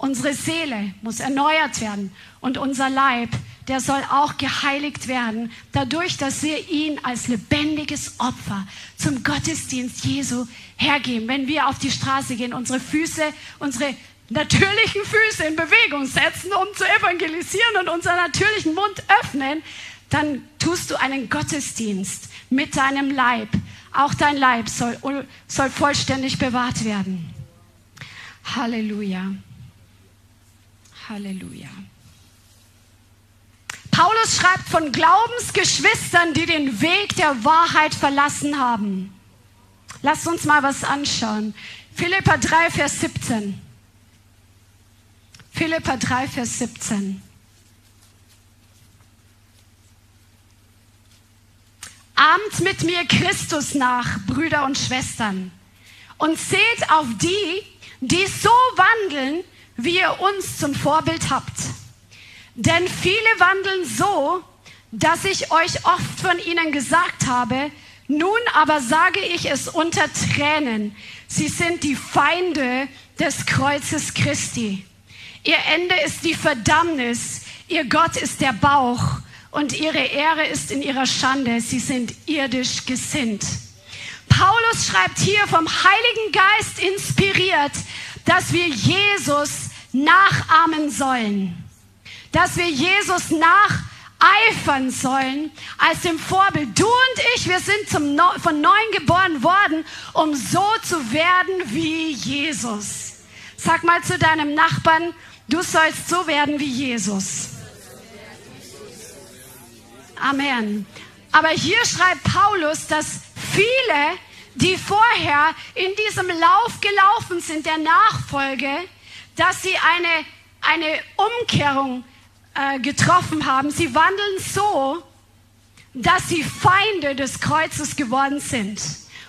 Unsere Seele muss erneuert werden und unser Leib, der soll auch geheiligt werden, dadurch, dass wir ihn als lebendiges Opfer zum Gottesdienst Jesu hergeben. Wenn wir auf die Straße gehen, unsere Füße, unsere natürlichen Füße in Bewegung setzen, um zu evangelisieren und unseren natürlichen Mund öffnen, dann tust du einen Gottesdienst mit deinem Leib. Auch dein Leib soll, soll vollständig bewahrt werden. Halleluja. Halleluja. Paulus schreibt von Glaubensgeschwistern, die den Weg der Wahrheit verlassen haben. Lasst uns mal was anschauen. Philippa 3, Vers 17. Philippa 3, Vers 17. Ahmt mit mir Christus nach, Brüder und Schwestern, und seht auf die, die so wandeln, wie ihr uns zum Vorbild habt. Denn viele wandeln so, dass ich euch oft von ihnen gesagt habe, nun aber sage ich es unter Tränen, sie sind die Feinde des Kreuzes Christi. Ihr Ende ist die Verdammnis, ihr Gott ist der Bauch und ihre Ehre ist in ihrer Schande, sie sind irdisch gesinnt. Paulus schreibt hier vom Heiligen Geist inspiriert, dass wir Jesus nachahmen sollen, dass wir Jesus nacheifern sollen als dem Vorbild. Du und ich, wir sind Neu von neuem geboren worden, um so zu werden wie Jesus. Sag mal zu deinem Nachbarn, du sollst so werden wie Jesus. Amen. Aber hier schreibt Paulus, dass viele, die vorher in diesem Lauf gelaufen sind, der Nachfolge, dass sie eine, eine Umkehrung äh, getroffen haben. Sie wandeln so, dass sie Feinde des Kreuzes geworden sind.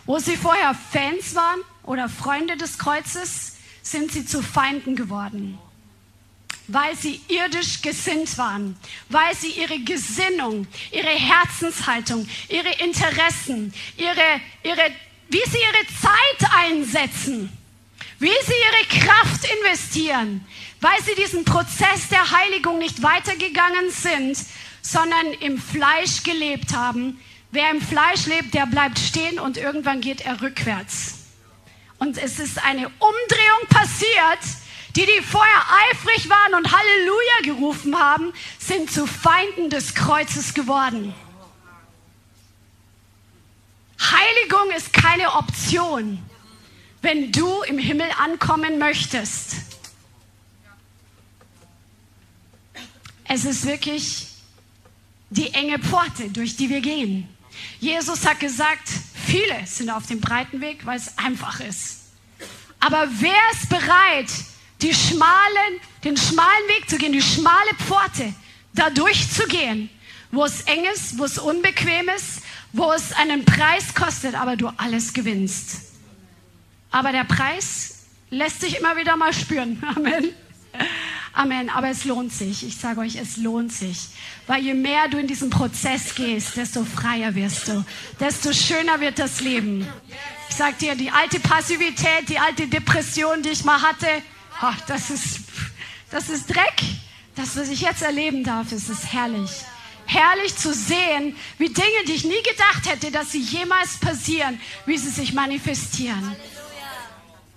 Wo sie vorher Fans waren oder Freunde des Kreuzes, sind sie zu Feinden geworden weil sie irdisch gesinnt waren, weil sie ihre Gesinnung, ihre Herzenshaltung, ihre Interessen, ihre, ihre, wie sie ihre Zeit einsetzen, wie sie ihre Kraft investieren, weil sie diesen Prozess der Heiligung nicht weitergegangen sind, sondern im Fleisch gelebt haben. Wer im Fleisch lebt, der bleibt stehen und irgendwann geht er rückwärts. Und es ist eine Umdrehung passiert, die, die vorher eifrig waren und Halleluja gerufen haben, sind zu Feinden des Kreuzes geworden. Heiligung ist keine Option, wenn du im Himmel ankommen möchtest. Es ist wirklich die enge Pforte, durch die wir gehen. Jesus hat gesagt, viele sind auf dem breiten Weg, weil es einfach ist. Aber wer ist bereit, die schmalen, den schmalen Weg zu gehen, die schmale Pforte, da durchzugehen, wo es eng ist, wo es unbequem ist, wo es einen Preis kostet, aber du alles gewinnst. Aber der Preis lässt sich immer wieder mal spüren. Amen. Amen. Aber es lohnt sich. Ich sage euch, es lohnt sich. Weil je mehr du in diesen Prozess gehst, desto freier wirst du. Desto schöner wird das Leben. Ich sage dir, die alte Passivität, die alte Depression, die ich mal hatte, Ach, das ist, das ist Dreck. Das, was ich jetzt erleben darf, ist es herrlich. Herrlich zu sehen, wie Dinge, die ich nie gedacht hätte, dass sie jemals passieren, wie sie sich manifestieren.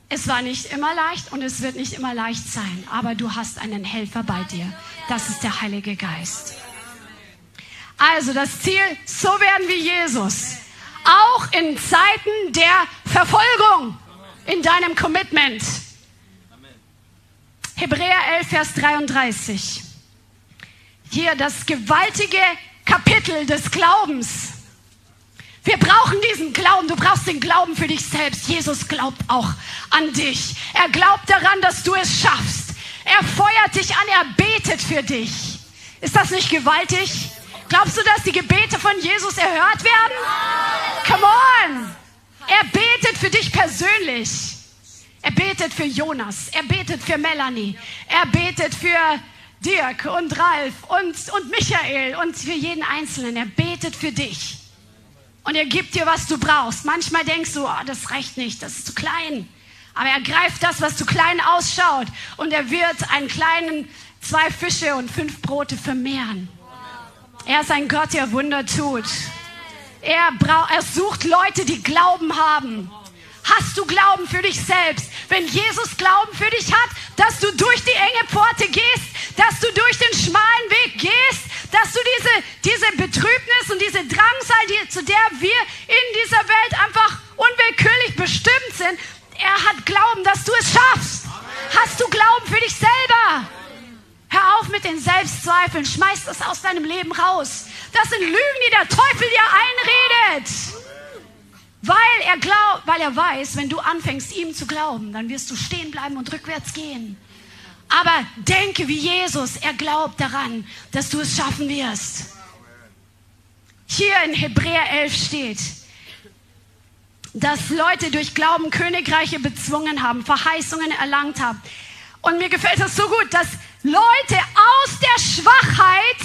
Es war nicht immer leicht und es wird nicht immer leicht sein, aber du hast einen Helfer bei dir. Das ist der Heilige Geist. Also das Ziel, so werden wie Jesus. Auch in Zeiten der Verfolgung, in deinem Commitment. Hebräer 11, Vers 33. Hier das gewaltige Kapitel des Glaubens. Wir brauchen diesen Glauben. Du brauchst den Glauben für dich selbst. Jesus glaubt auch an dich. Er glaubt daran, dass du es schaffst. Er feuert dich an. Er betet für dich. Ist das nicht gewaltig? Glaubst du, dass die Gebete von Jesus erhört werden? Come on! Er betet für dich persönlich. Er betet für Jonas, er betet für Melanie, er betet für Dirk und Ralf und, und Michael und für jeden Einzelnen. Er betet für dich. Und er gibt dir, was du brauchst. Manchmal denkst du, oh, das reicht nicht, das ist zu klein. Aber er greift das, was zu klein ausschaut. Und er wird einen kleinen zwei Fische und fünf Brote vermehren. Er ist ein Gott, der Wunder tut. Er, er sucht Leute, die Glauben haben. Hast du Glauben für dich selbst? Wenn Jesus Glauben für dich hat, dass du durch die enge Pforte gehst, dass du durch den schmalen Weg gehst, dass du diese, diese Betrübnis und diese Drangsal, die, zu der wir in dieser Welt einfach unwillkürlich bestimmt sind, er hat Glauben, dass du es schaffst. Hast du Glauben für dich selber? Hör auf mit den Selbstzweifeln, schmeiß das aus deinem Leben raus. Das sind Lügen, die der Teufel dir einredet. Weil er glaubt, weil er weiß, wenn du anfängst, ihm zu glauben, dann wirst du stehen bleiben und rückwärts gehen. Aber denke wie Jesus, er glaubt daran, dass du es schaffen wirst. Hier in Hebräer 11 steht, dass Leute durch Glauben Königreiche bezwungen haben, Verheißungen erlangt haben. Und mir gefällt das so gut, dass Leute aus der Schwachheit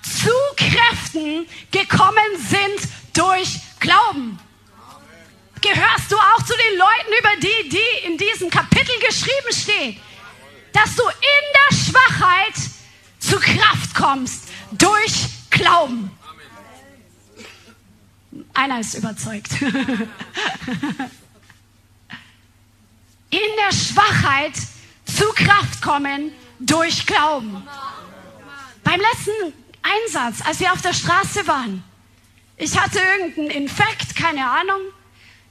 zu Kräften gekommen sind durch Glauben. Gehörst du auch zu den Leuten, über die, die in diesem Kapitel geschrieben steht, dass du in der Schwachheit zu Kraft kommst durch Glauben. Einer ist überzeugt. in der Schwachheit zu Kraft kommen durch Glauben. Beim letzten Einsatz, als wir auf der Straße waren, ich hatte irgendeinen Infekt, keine Ahnung.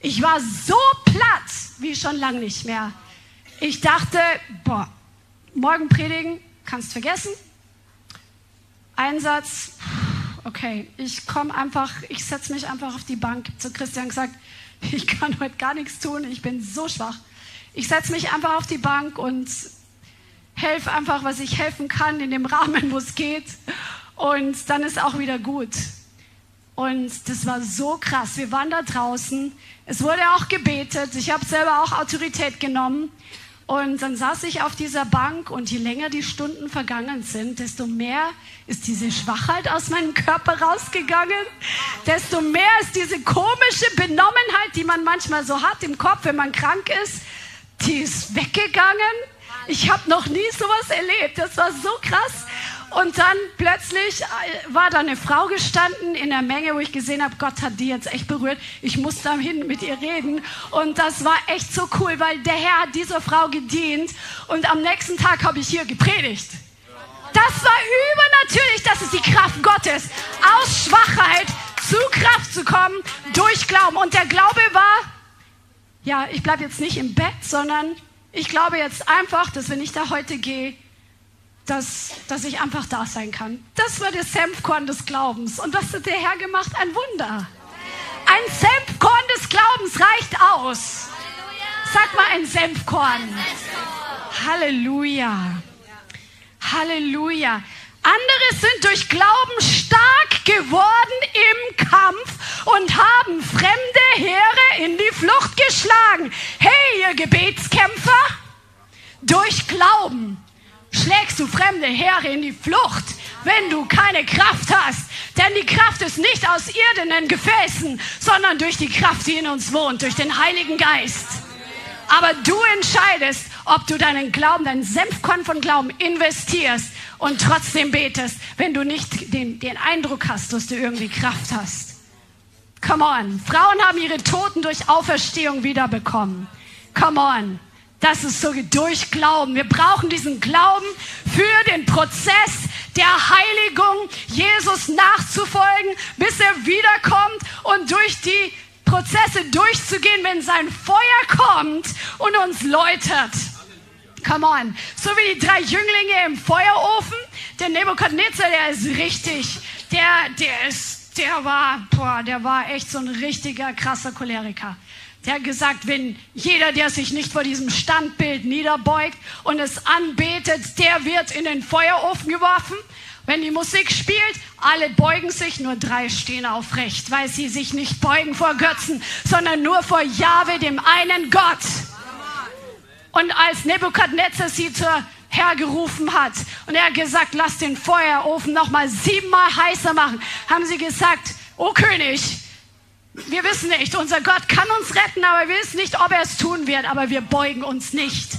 Ich war so platt wie schon lange nicht mehr. Ich dachte, boah, morgen predigen, kannst vergessen. Einsatz, okay, ich komme einfach, ich setze mich einfach auf die Bank. Zu Christian gesagt, ich kann heute gar nichts tun, ich bin so schwach. Ich setze mich einfach auf die Bank und helfe einfach, was ich helfen kann, in dem Rahmen, wo es geht. Und dann ist auch wieder gut. Und das war so krass. Wir waren da draußen. Es wurde auch gebetet. Ich habe selber auch Autorität genommen. Und dann saß ich auf dieser Bank und je länger die Stunden vergangen sind, desto mehr ist diese Schwachheit aus meinem Körper rausgegangen, desto mehr ist diese komische Benommenheit, die man manchmal so hat im Kopf, wenn man krank ist, die ist weggegangen. Ich habe noch nie sowas erlebt. Das war so krass. Und dann plötzlich äh, war da eine Frau gestanden in der Menge, wo ich gesehen habe, Gott hat die jetzt echt berührt. Ich muss da hin mit ihr reden. Und das war echt so cool, weil der Herr hat dieser Frau gedient. Und am nächsten Tag habe ich hier gepredigt. Das war übernatürlich. Das ist die Kraft Gottes. Aus Schwachheit zu Kraft zu kommen durch Glauben. Und der Glaube war, ja, ich bleibe jetzt nicht im Bett, sondern ich glaube jetzt einfach, dass wenn ich da heute gehe, dass, dass ich einfach da sein kann. Das war der Senfkorn des Glaubens. Und was hat der Herr gemacht? Ein Wunder. Ein Senfkorn des Glaubens reicht aus. Sag mal ein Senfkorn. Halleluja. Halleluja. Andere sind durch Glauben stark geworden im Kampf und haben fremde Heere in die Flucht geschlagen. Hey, ihr Gebetskämpfer, durch Glauben schlägst du fremde Heere in die Flucht, wenn du keine Kraft hast. Denn die Kraft ist nicht aus irdenen Gefäßen, sondern durch die Kraft, die in uns wohnt, durch den Heiligen Geist. Aber du entscheidest, ob du deinen Glauben, deinen Senfkorn von Glauben investierst und trotzdem betest, wenn du nicht den, den Eindruck hast, dass du irgendwie Kraft hast. Come on. Frauen haben ihre Toten durch Auferstehung wiederbekommen. Come on. Das ist so durch Glauben. Wir brauchen diesen Glauben für den Prozess der Heiligung, Jesus nachzufolgen, bis er wiederkommt und durch die Prozesse durchzugehen, wenn sein Feuer kommt und uns läutert. Come on. So wie die drei Jünglinge im Feuerofen. Der Nebukadnezar, der ist richtig, der, der ist, der war, boah, der war echt so ein richtiger krasser Choleriker. Der hat gesagt, wenn jeder, der sich nicht vor diesem Standbild niederbeugt und es anbetet, der wird in den Feuerofen geworfen. Wenn die Musik spielt, alle beugen sich, nur drei stehen aufrecht, weil sie sich nicht beugen vor Götzen, sondern nur vor Jahwe, dem einen Gott. Und als Nebukadnezar sie zur Herr gerufen hat und er hat gesagt, lass den Feuerofen noch mal siebenmal heißer machen, haben sie gesagt, O König, wir wissen nicht, unser Gott kann uns retten, aber wir wissen nicht, ob er es tun wird, aber wir beugen uns nicht.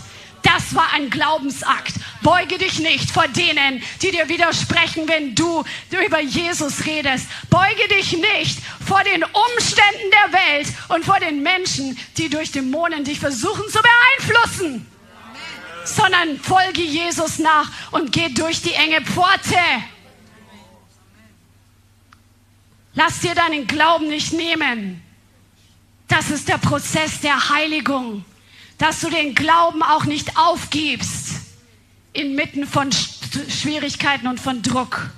Das war ein Glaubensakt. Beuge dich nicht vor denen, die dir widersprechen, wenn du über Jesus redest. Beuge dich nicht vor den Umständen der Welt und vor den Menschen, die durch Dämonen dich versuchen zu beeinflussen. Sondern folge Jesus nach und geh durch die enge Pforte. Lass dir deinen Glauben nicht nehmen. Das ist der Prozess der Heiligung, dass du den Glauben auch nicht aufgibst inmitten von Schwierigkeiten und von Druck.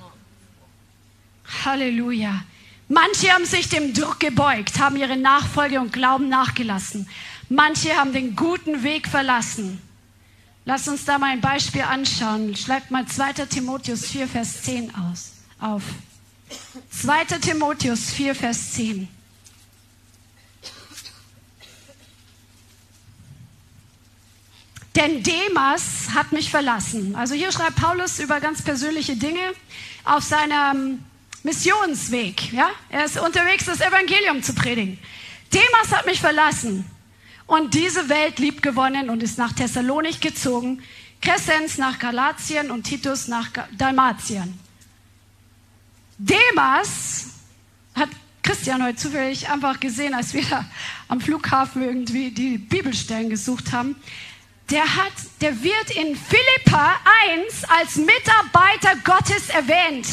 Halleluja. Manche haben sich dem Druck gebeugt, haben ihre Nachfolge und Glauben nachgelassen. Manche haben den guten Weg verlassen. Lass uns da mal ein Beispiel anschauen. Schlag mal 2. Timotheus 4, Vers 10 aus, auf. 2. Timotheus 4, Vers 10. denn Demas hat mich verlassen. Also hier schreibt Paulus über ganz persönliche Dinge auf seinem Missionsweg. Ja? Er ist unterwegs, das Evangelium zu predigen. Demas hat mich verlassen und diese Welt lieb gewonnen und ist nach Thessalonik gezogen, Crescens nach Galatien und Titus nach Dalmatien. Demas hat Christian heute zufällig einfach gesehen, als wir da am Flughafen irgendwie die Bibelstellen gesucht haben. Der hat, der wird in Philippa 1 als Mitarbeiter Gottes erwähnt.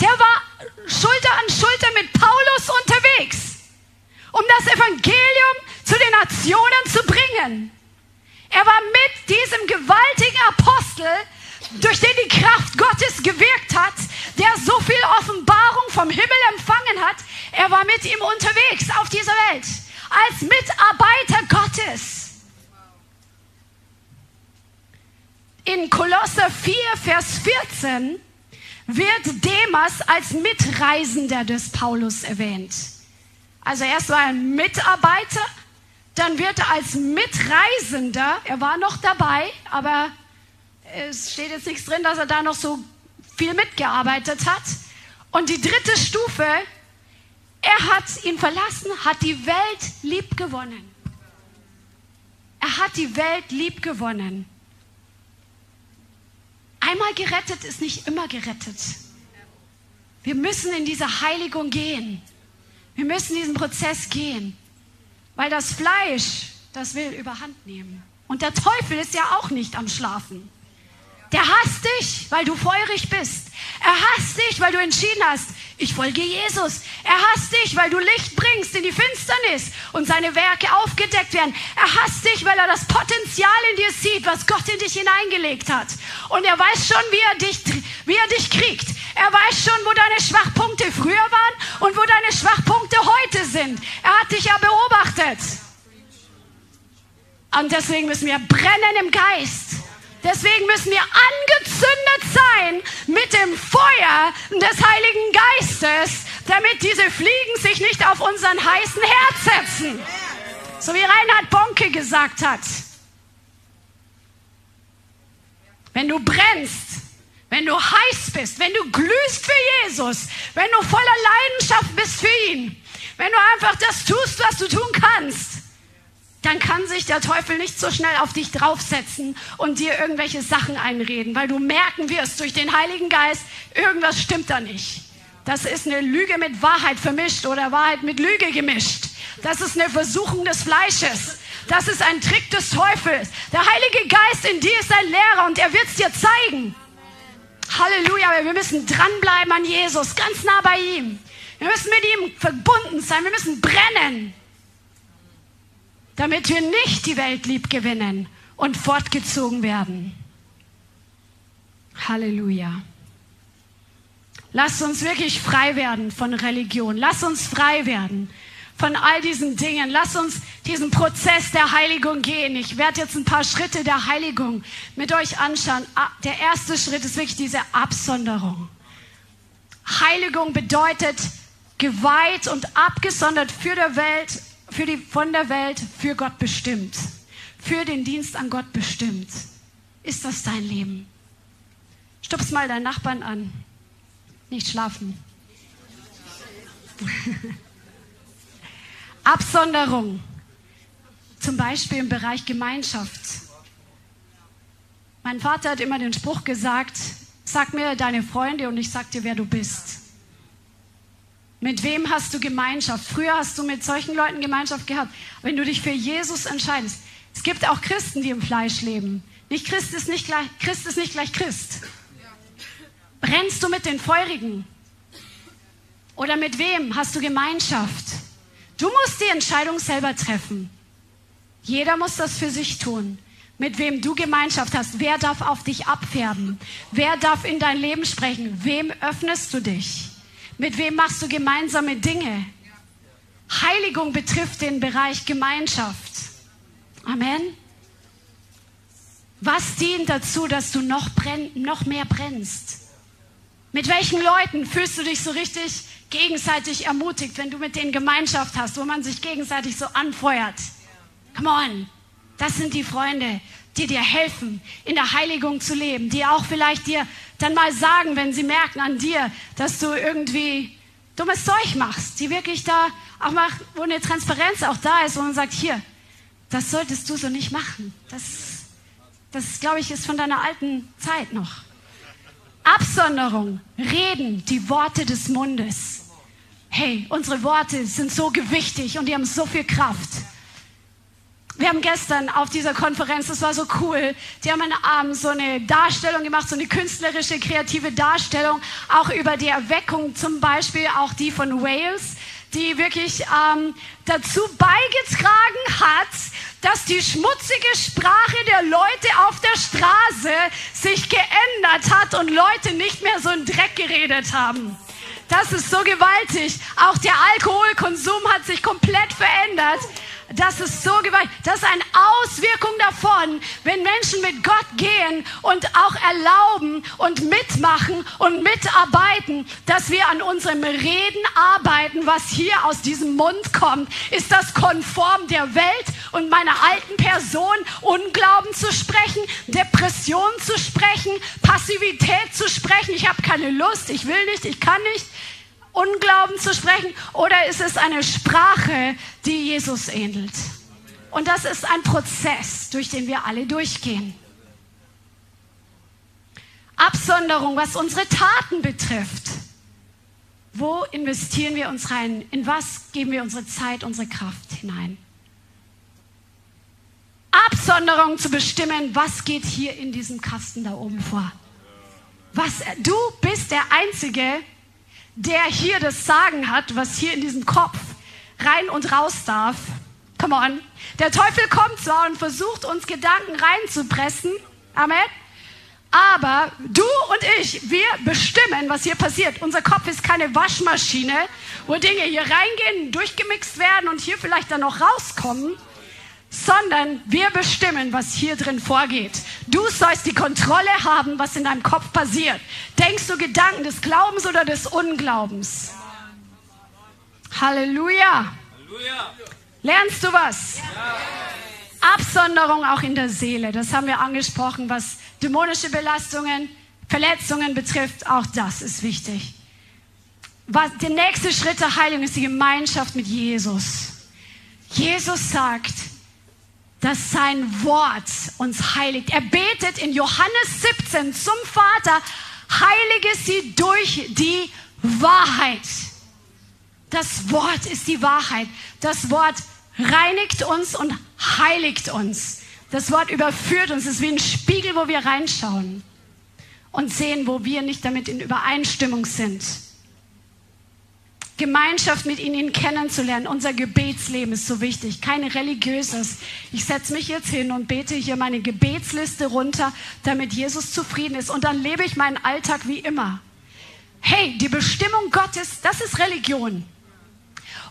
Der war Schulter an Schulter mit Paulus unterwegs, um das Evangelium zu den Nationen zu bringen. Er war mit diesem gewaltigen Apostel, durch den die Kraft Gottes gewirkt hat, der so viel Offenbarung vom Himmel empfangen hat. Er war mit ihm unterwegs auf dieser Welt als Mitarbeiter Gottes. In Kolosser 4, Vers 14 wird Demas als Mitreisender des Paulus erwähnt. Also erst war er ein Mitarbeiter, dann wird er als Mitreisender, er war noch dabei, aber es steht jetzt nichts drin, dass er da noch so viel mitgearbeitet hat. Und die dritte Stufe, er hat ihn verlassen, hat die Welt lieb gewonnen. Er hat die Welt lieb gewonnen. Einmal gerettet ist nicht immer gerettet. Wir müssen in diese Heiligung gehen. Wir müssen diesen Prozess gehen. Weil das Fleisch, das will überhand nehmen. Und der Teufel ist ja auch nicht am Schlafen. Der hasst dich, weil du feurig bist. Er hasst dich, weil du entschieden hast, ich folge Jesus. Er hasst dich, weil du Licht bringst in die Finsternis und seine Werke aufgedeckt werden. Er hasst dich, weil er das Potenzial in dir sieht, was Gott in dich hineingelegt hat. Und er weiß schon, wie er dich, wie er dich kriegt. Er weiß schon, wo deine Schwachpunkte früher waren und wo deine Schwachpunkte heute sind. Er hat dich ja beobachtet. Und deswegen müssen wir brennen im Geist Deswegen müssen wir angezündet sein mit dem Feuer des Heiligen Geistes, damit diese Fliegen sich nicht auf unseren heißen Herz setzen. So wie Reinhard Bonke gesagt hat. Wenn du brennst, wenn du heiß bist, wenn du glühst für Jesus, wenn du voller Leidenschaft bist für ihn, wenn du einfach das tust, was du tun kannst, dann kann sich der Teufel nicht so schnell auf dich draufsetzen und dir irgendwelche Sachen einreden, weil du merken wirst durch den Heiligen Geist, irgendwas stimmt da nicht. Das ist eine Lüge mit Wahrheit vermischt oder Wahrheit mit Lüge gemischt. Das ist eine Versuchung des Fleisches. Das ist ein Trick des Teufels. Der Heilige Geist in dir ist ein Lehrer und er wird es dir zeigen. Halleluja, wir müssen dranbleiben an Jesus, ganz nah bei ihm. Wir müssen mit ihm verbunden sein, wir müssen brennen damit wir nicht die Welt lieb gewinnen und fortgezogen werden. Halleluja. Lass uns wirklich frei werden von Religion. Lass uns frei werden von all diesen Dingen. Lass uns diesen Prozess der Heiligung gehen. Ich werde jetzt ein paar Schritte der Heiligung mit euch anschauen. Ah, der erste Schritt ist wirklich diese Absonderung. Heiligung bedeutet geweiht und abgesondert für der Welt für die, von der Welt für Gott bestimmt, für den Dienst an Gott bestimmt. Ist das dein Leben? Stups mal deinen Nachbarn an. Nicht schlafen. Absonderung. Zum Beispiel im Bereich Gemeinschaft. Mein Vater hat immer den Spruch gesagt, sag mir deine Freunde und ich sag dir, wer du bist. Mit wem hast du Gemeinschaft? Früher hast du mit solchen Leuten Gemeinschaft gehabt. Wenn du dich für Jesus entscheidest, es gibt auch Christen, die im Fleisch leben. Nicht Christ ist nicht gleich, Christ ist nicht gleich Christ. Brennst du mit den Feurigen? Oder mit wem hast du Gemeinschaft? Du musst die Entscheidung selber treffen. Jeder muss das für sich tun. Mit wem du Gemeinschaft hast. Wer darf auf dich abfärben? Wer darf in dein Leben sprechen? Wem öffnest du dich? Mit wem machst du gemeinsame Dinge? Heiligung betrifft den Bereich Gemeinschaft. Amen. Was dient dazu, dass du noch, brenn, noch mehr brennst? Mit welchen Leuten fühlst du dich so richtig gegenseitig ermutigt, wenn du mit denen Gemeinschaft hast, wo man sich gegenseitig so anfeuert? Come on. Das sind die Freunde, die dir helfen, in der Heiligung zu leben, die auch vielleicht dir dann mal sagen, wenn sie merken an dir, dass du irgendwie dummes Zeug machst, die wirklich da auch mal, wo eine Transparenz auch da ist, wo man sagt, hier, das solltest du so nicht machen. Das, das glaube ich, ist von deiner alten Zeit noch. Absonderung, Reden, die Worte des Mundes. Hey, unsere Worte sind so gewichtig und die haben so viel Kraft. Wir haben gestern auf dieser Konferenz, das war so cool, die haben Abend so eine Darstellung gemacht, so eine künstlerische, kreative Darstellung, auch über die Erweckung zum Beispiel, auch die von Wales, die wirklich ähm, dazu beigetragen hat, dass die schmutzige Sprache der Leute auf der Straße sich geändert hat und Leute nicht mehr so einen Dreck geredet haben. Das ist so gewaltig. Auch der Alkoholkonsum hat sich komplett verändert. Das ist so gewaltig. Das ist eine Auswirkung davon, wenn Menschen mit Gott gehen und auch erlauben und mitmachen und mitarbeiten, dass wir an unserem Reden arbeiten, was hier aus diesem Mund kommt. Ist das konform der Welt und meiner alten Person, Unglauben zu sprechen, Depression zu sprechen, Passivität zu sprechen? Ich habe keine Lust, ich will nicht, ich kann nicht. Unglauben zu sprechen oder ist es eine Sprache, die Jesus ähnelt? Und das ist ein Prozess, durch den wir alle durchgehen. Absonderung, was unsere Taten betrifft. Wo investieren wir uns rein? In was geben wir unsere Zeit, unsere Kraft hinein? Absonderung zu bestimmen, was geht hier in diesem Kasten da oben vor. Was, du bist der Einzige, der hier das Sagen hat, was hier in diesem Kopf rein und raus darf. Come on. Der Teufel kommt zwar und versucht uns Gedanken reinzupressen. Amen. Aber du und ich, wir bestimmen, was hier passiert. Unser Kopf ist keine Waschmaschine, wo Dinge hier reingehen, durchgemixt werden und hier vielleicht dann noch rauskommen, sondern wir bestimmen, was hier drin vorgeht. Du sollst die Kontrolle haben, was in deinem Kopf passiert. Denkst du Gedanken des Glaubens oder des Unglaubens? Halleluja. Halleluja. Lernst du was? Ja. Absonderung auch in der Seele. Das haben wir angesprochen, was dämonische Belastungen, Verletzungen betrifft. Auch das ist wichtig. Was, der nächste Schritt der Heilung ist die Gemeinschaft mit Jesus. Jesus sagt, dass sein Wort uns heiligt. Er betet in Johannes 17 zum Vater, heilige sie durch die Wahrheit. Das Wort ist die Wahrheit. Das Wort reinigt uns und heiligt uns. Das Wort überführt uns. Es ist wie ein Spiegel, wo wir reinschauen und sehen, wo wir nicht damit in Übereinstimmung sind. Gemeinschaft mit ihnen kennenzulernen. Unser Gebetsleben ist so wichtig, kein religiöses. Ich setze mich jetzt hin und bete hier meine Gebetsliste runter, damit Jesus zufrieden ist. Und dann lebe ich meinen Alltag wie immer. Hey, die Bestimmung Gottes, das ist Religion.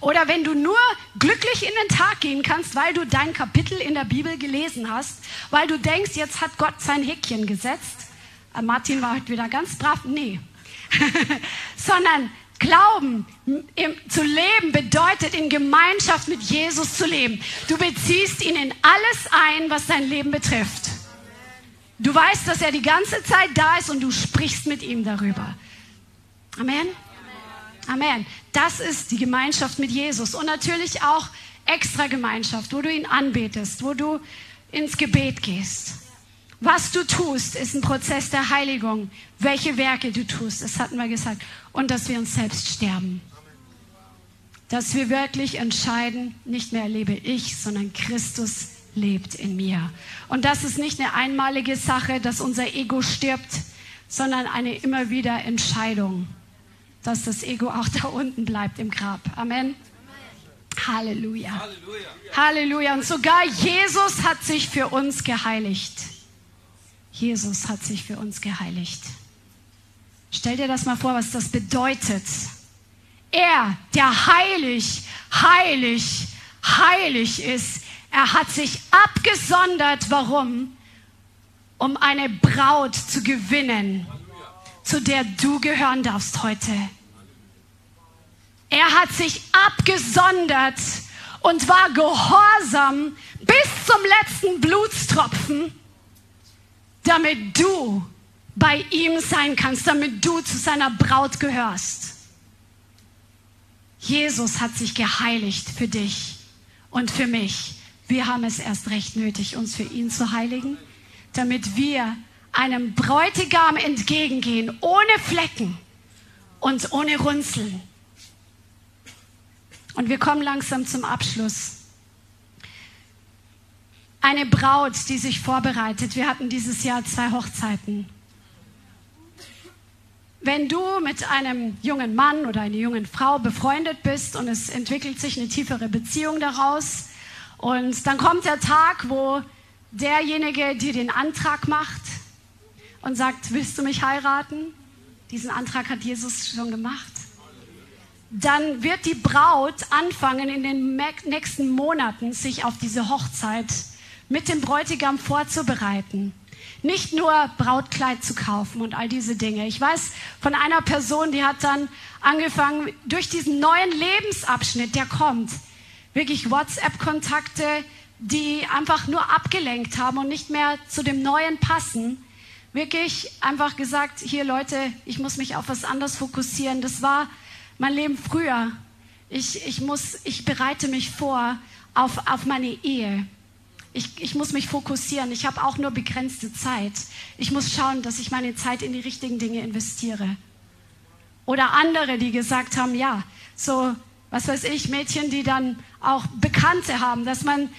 Oder wenn du nur glücklich in den Tag gehen kannst, weil du dein Kapitel in der Bibel gelesen hast, weil du denkst, jetzt hat Gott sein Häkchen gesetzt. Äh, Martin war heute wieder ganz brav. Nee. Sondern Glauben zu leben bedeutet, in Gemeinschaft mit Jesus zu leben. Du beziehst ihn in alles ein, was dein Leben betrifft. Du weißt, dass er die ganze Zeit da ist und du sprichst mit ihm darüber. Amen. Amen. Das ist die Gemeinschaft mit Jesus und natürlich auch extra Gemeinschaft, wo du ihn anbetest, wo du ins Gebet gehst. Was du tust, ist ein Prozess der Heiligung. Welche Werke du tust, das hatten wir gesagt. Und dass wir uns selbst sterben. Dass wir wirklich entscheiden, nicht mehr lebe ich, sondern Christus lebt in mir. Und das ist nicht eine einmalige Sache, dass unser Ego stirbt, sondern eine immer wieder Entscheidung, dass das Ego auch da unten bleibt im Grab. Amen. Halleluja. Halleluja. Halleluja. Und sogar Jesus hat sich für uns geheiligt. Jesus hat sich für uns geheiligt. Stell dir das mal vor, was das bedeutet. Er, der heilig, heilig, heilig ist, er hat sich abgesondert. Warum? Um eine Braut zu gewinnen, zu der du gehören darfst heute. Er hat sich abgesondert, und war gehorsam bis zum letzten Blutstropfen, damit du bei ihm sein kannst, damit du zu seiner Braut gehörst. Jesus hat sich geheiligt für dich und für mich. Wir haben es erst recht nötig, uns für ihn zu heiligen, damit wir einem Bräutigam entgegengehen, ohne Flecken und ohne Runzeln. Und wir kommen langsam zum Abschluss. Eine Braut, die sich vorbereitet. Wir hatten dieses Jahr zwei Hochzeiten. Wenn du mit einem jungen Mann oder einer jungen Frau befreundet bist und es entwickelt sich eine tiefere Beziehung daraus und dann kommt der Tag, wo derjenige dir den Antrag macht und sagt, willst du mich heiraten? Diesen Antrag hat Jesus schon gemacht. Dann wird die Braut anfangen, in den nächsten Monaten sich auf diese Hochzeit mit dem Bräutigam vorzubereiten. Nicht nur Brautkleid zu kaufen und all diese Dinge. Ich weiß von einer Person, die hat dann angefangen, durch diesen neuen Lebensabschnitt, der kommt, wirklich WhatsApp-Kontakte, die einfach nur abgelenkt haben und nicht mehr zu dem Neuen passen, wirklich einfach gesagt, hier Leute, ich muss mich auf was anderes fokussieren. Das war mein Leben früher. Ich, ich, muss, ich bereite mich vor auf, auf meine Ehe. Ich, ich muss mich fokussieren. Ich habe auch nur begrenzte Zeit. Ich muss schauen, dass ich meine Zeit in die richtigen Dinge investiere. Oder andere, die gesagt haben, ja, so, was weiß ich, Mädchen, die dann auch Bekannte haben, dass man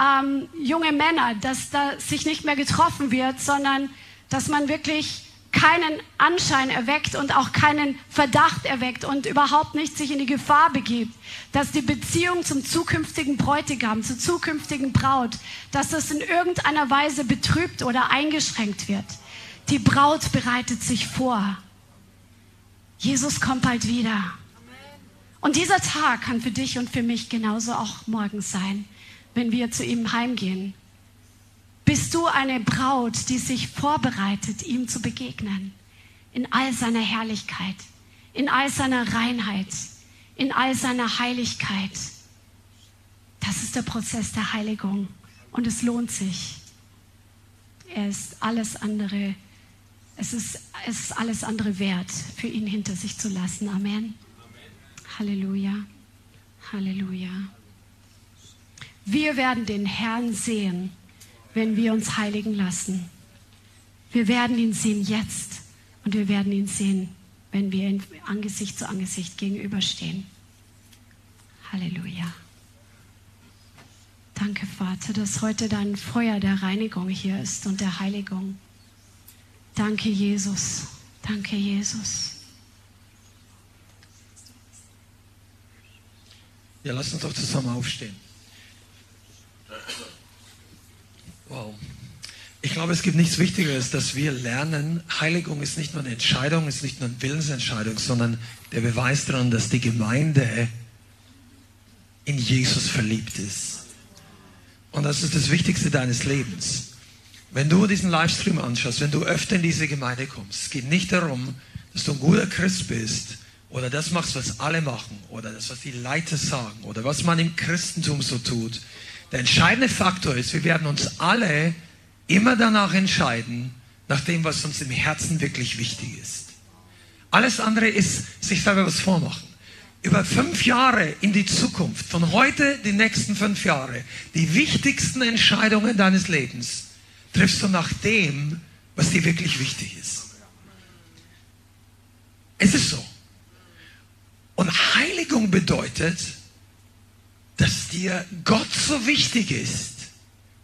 ähm, junge Männer, dass da sich nicht mehr getroffen wird, sondern dass man wirklich keinen Anschein erweckt und auch keinen Verdacht erweckt und überhaupt nicht sich in die Gefahr begibt, dass die Beziehung zum zukünftigen Bräutigam, zur zukünftigen Braut, dass das in irgendeiner Weise betrübt oder eingeschränkt wird. Die Braut bereitet sich vor. Jesus kommt bald wieder. Und dieser Tag kann für dich und für mich genauso auch morgen sein, wenn wir zu ihm heimgehen. Bist du eine Braut, die sich vorbereitet, ihm zu begegnen? In all seiner Herrlichkeit, in all seiner Reinheit, in all seiner Heiligkeit. Das ist der Prozess der Heiligung und es lohnt sich. Er ist alles andere, es ist, es ist alles andere wert, für ihn hinter sich zu lassen. Amen. Amen. Halleluja. Halleluja. Wir werden den Herrn sehen wenn wir uns heiligen lassen. Wir werden ihn sehen jetzt und wir werden ihn sehen, wenn wir ihn Angesicht zu Angesicht gegenüberstehen. Halleluja. Danke, Vater, dass heute dein Feuer der Reinigung hier ist und der Heiligung. Danke, Jesus. Danke, Jesus. Ja, lass uns doch zusammen aufstehen. Wow. Ich glaube, es gibt nichts Wichtigeres, dass wir lernen, Heiligung ist nicht nur eine Entscheidung, ist nicht nur eine Willensentscheidung, sondern der Beweis daran, dass die Gemeinde in Jesus verliebt ist. Und das ist das Wichtigste deines Lebens. Wenn du diesen Livestream anschaust, wenn du öfter in diese Gemeinde kommst, es geht nicht darum, dass du ein guter Christ bist oder das machst, was alle machen oder das, was die Leiter sagen oder was man im Christentum so tut, der entscheidende Faktor ist, wir werden uns alle immer danach entscheiden, nach dem, was uns im Herzen wirklich wichtig ist. Alles andere ist sich selber was vormachen. Über fünf Jahre in die Zukunft, von heute die nächsten fünf Jahre, die wichtigsten Entscheidungen deines Lebens triffst du nach dem, was dir wirklich wichtig ist. Es ist so. Und Heiligung bedeutet, dass dir Gott so wichtig ist,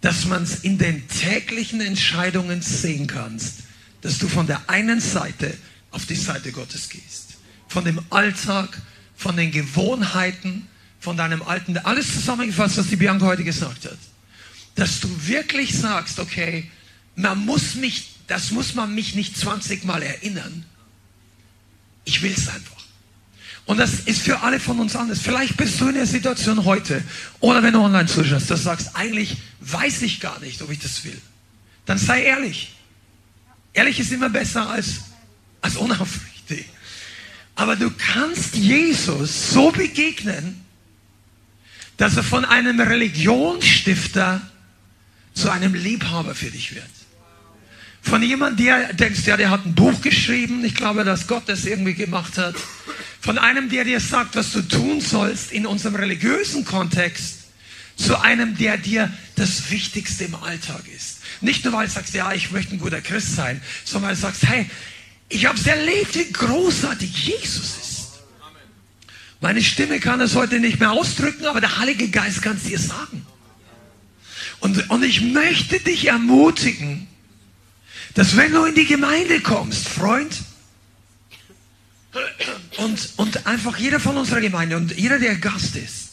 dass man es in den täglichen Entscheidungen sehen kannst, dass du von der einen Seite auf die Seite Gottes gehst. Von dem Alltag, von den Gewohnheiten, von deinem alten, alles zusammengefasst, was die Bianca heute gesagt hat. Dass du wirklich sagst, okay, man muss mich, das muss man mich nicht 20 Mal erinnern. Ich will es einfach. Und das ist für alle von uns anders. Vielleicht bist du in der Situation heute oder wenn du online zuschaust, dass du sagst, eigentlich weiß ich gar nicht, ob ich das will. Dann sei ehrlich. Ehrlich ist immer besser als, als dass er von einem Religionsstifter zu einem Liebhaber für dich wird. Von jemandem, der denkst, ja, der hat ein Buch geschrieben. Ich glaube, dass Gott das irgendwie gemacht hat. Von einem, der dir sagt, was du tun sollst in unserem religiösen Kontext, zu einem, der dir das Wichtigste im Alltag ist. Nicht nur, weil du sagst, ja, ich möchte ein guter Christ sein, sondern weil du sagst, hey, ich habe es erlebt, wie großartig Jesus ist. Meine Stimme kann es heute nicht mehr ausdrücken, aber der Heilige Geist kann es dir sagen. Und, und ich möchte dich ermutigen, dass wenn du in die Gemeinde kommst, Freund, und, und einfach jeder von unserer Gemeinde und jeder, der Gast ist,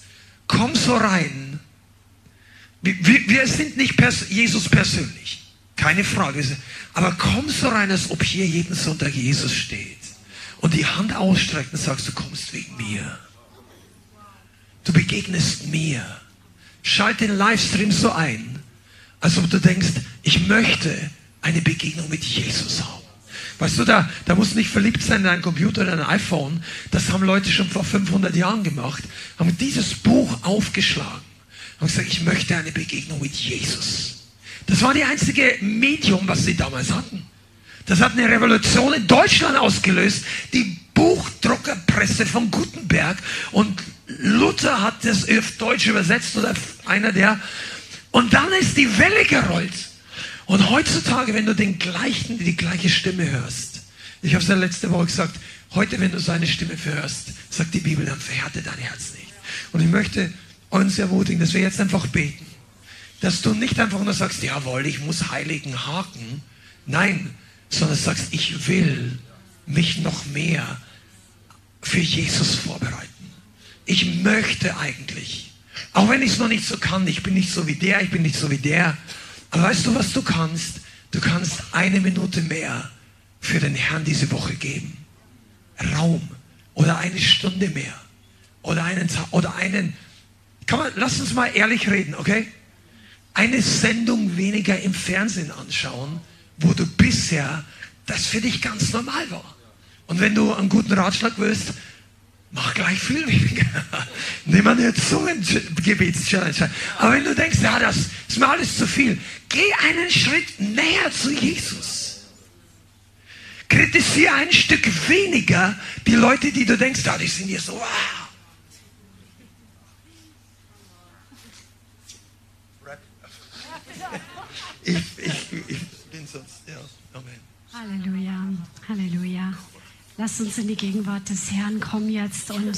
komm so rein. Wir, wir sind nicht pers Jesus persönlich, keine Frage. Aber komm so rein, als ob hier jeden Sonntag Jesus steht und die Hand ausstreckt und sagst, du kommst wegen mir. Du begegnest mir. Schalt den Livestream so ein, als ob du denkst, ich möchte eine Begegnung mit Jesus haben. Weißt du, da, da muss nicht verliebt sein in einen Computer oder ein iPhone. Das haben Leute schon vor 500 Jahren gemacht. Haben dieses Buch aufgeschlagen. Haben gesagt, ich möchte eine Begegnung mit Jesus. Das war die einzige Medium, was sie damals hatten. Das hat eine Revolution in Deutschland ausgelöst. Die Buchdruckerpresse von Gutenberg. Und Luther hat das auf Deutsch übersetzt oder einer der. Und dann ist die Welle gerollt. Und heutzutage, wenn du den gleichen, die gleiche Stimme hörst, ich habe es ja letzte Woche gesagt, heute, wenn du seine Stimme hörst, sagt die Bibel, dann verhärte dein Herz nicht. Und ich möchte uns ermutigen, dass wir jetzt einfach beten. Dass du nicht einfach nur sagst, jawohl, ich muss heiligen Haken. Nein, sondern sagst, ich will mich noch mehr für Jesus vorbereiten. Ich möchte eigentlich, auch wenn ich es noch nicht so kann, ich bin nicht so wie der, ich bin nicht so wie der, aber weißt du, was du kannst? Du kannst eine Minute mehr für den Herrn diese Woche geben. Raum oder eine Stunde mehr oder einen Tag oder einen. Kann lass uns mal ehrlich reden, okay? Eine Sendung weniger im Fernsehen anschauen, wo du bisher das für dich ganz normal war. Und wenn du einen guten Ratschlag willst, mach gleich viel weniger. Nimm eine Zungengebetschallenge. Aber wenn du denkst, ja, das ist mir alles zu viel, geh einen Schritt näher zu Jesus. Kritisiere ein Stück weniger die Leute, die du denkst, ja, die sind hier so, wow. Ich, ich, ich bin sonst, ja, Amen. Halleluja, Halleluja. Lass uns in die Gegenwart des Herrn kommen jetzt. Und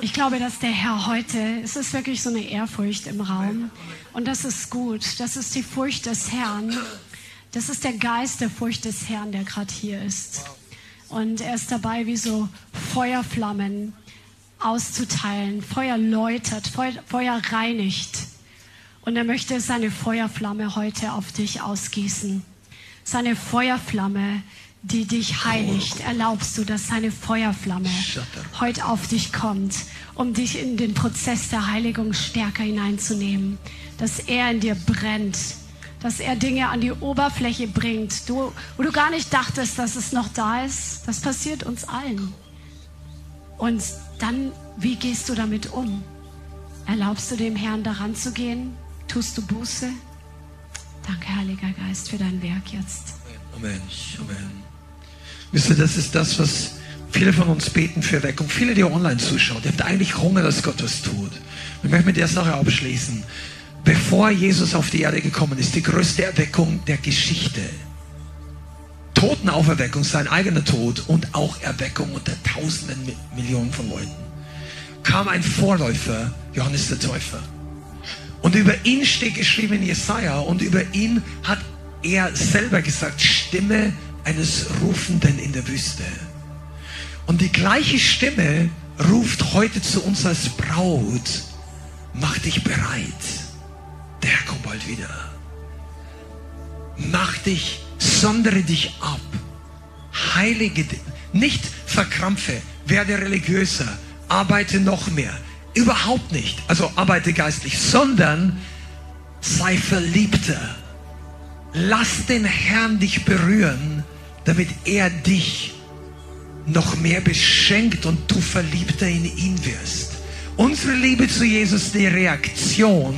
ich glaube, dass der Herr heute, es ist wirklich so eine Ehrfurcht im Raum. Und das ist gut. Das ist die Furcht des Herrn. Das ist der Geist der Furcht des Herrn, der gerade hier ist. Und er ist dabei, wie so Feuerflammen auszuteilen. Feuer läutert, Feuer reinigt. Und er möchte seine Feuerflamme heute auf dich ausgießen. Seine Feuerflamme, die dich heiligt, erlaubst du, dass seine Feuerflamme heute auf dich kommt, um dich in den Prozess der Heiligung stärker hineinzunehmen, dass er in dir brennt, dass er Dinge an die Oberfläche bringt, du, wo du gar nicht dachtest, dass es noch da ist. Das passiert uns allen. Und dann, wie gehst du damit um? Erlaubst du dem Herrn daran zu gehen? Tust du Buße? Danke, Heiliger Geist, für dein Werk jetzt. Amen. Amen. Wisst ihr, das ist das, was viele von uns beten für Erweckung. Viele, die online zuschauen, die haben eigentlich Hunger, dass Gott was tut. Ich möchte mit der Sache abschließen. Bevor Jesus auf die Erde gekommen ist, die größte Erweckung der Geschichte. Totenauferweckung, sein eigener Tod und auch Erweckung unter Tausenden Millionen von Leuten. Kam ein Vorläufer, Johannes der Täufer. Und über ihn steht geschrieben in Jesaja und über ihn hat er selber gesagt, Stimme eines Rufenden in der Wüste. Und die gleiche Stimme ruft heute zu uns als Braut, mach dich bereit, der Herr kommt bald wieder. Mach dich, sondere dich ab, heilige dich, nicht verkrampfe, werde religiöser, arbeite noch mehr, überhaupt nicht, also arbeite geistlich, sondern sei verliebter. Lass den Herrn dich berühren damit er dich noch mehr beschenkt und du verliebter in ihn wirst. Unsere Liebe zu Jesus ist die Reaktion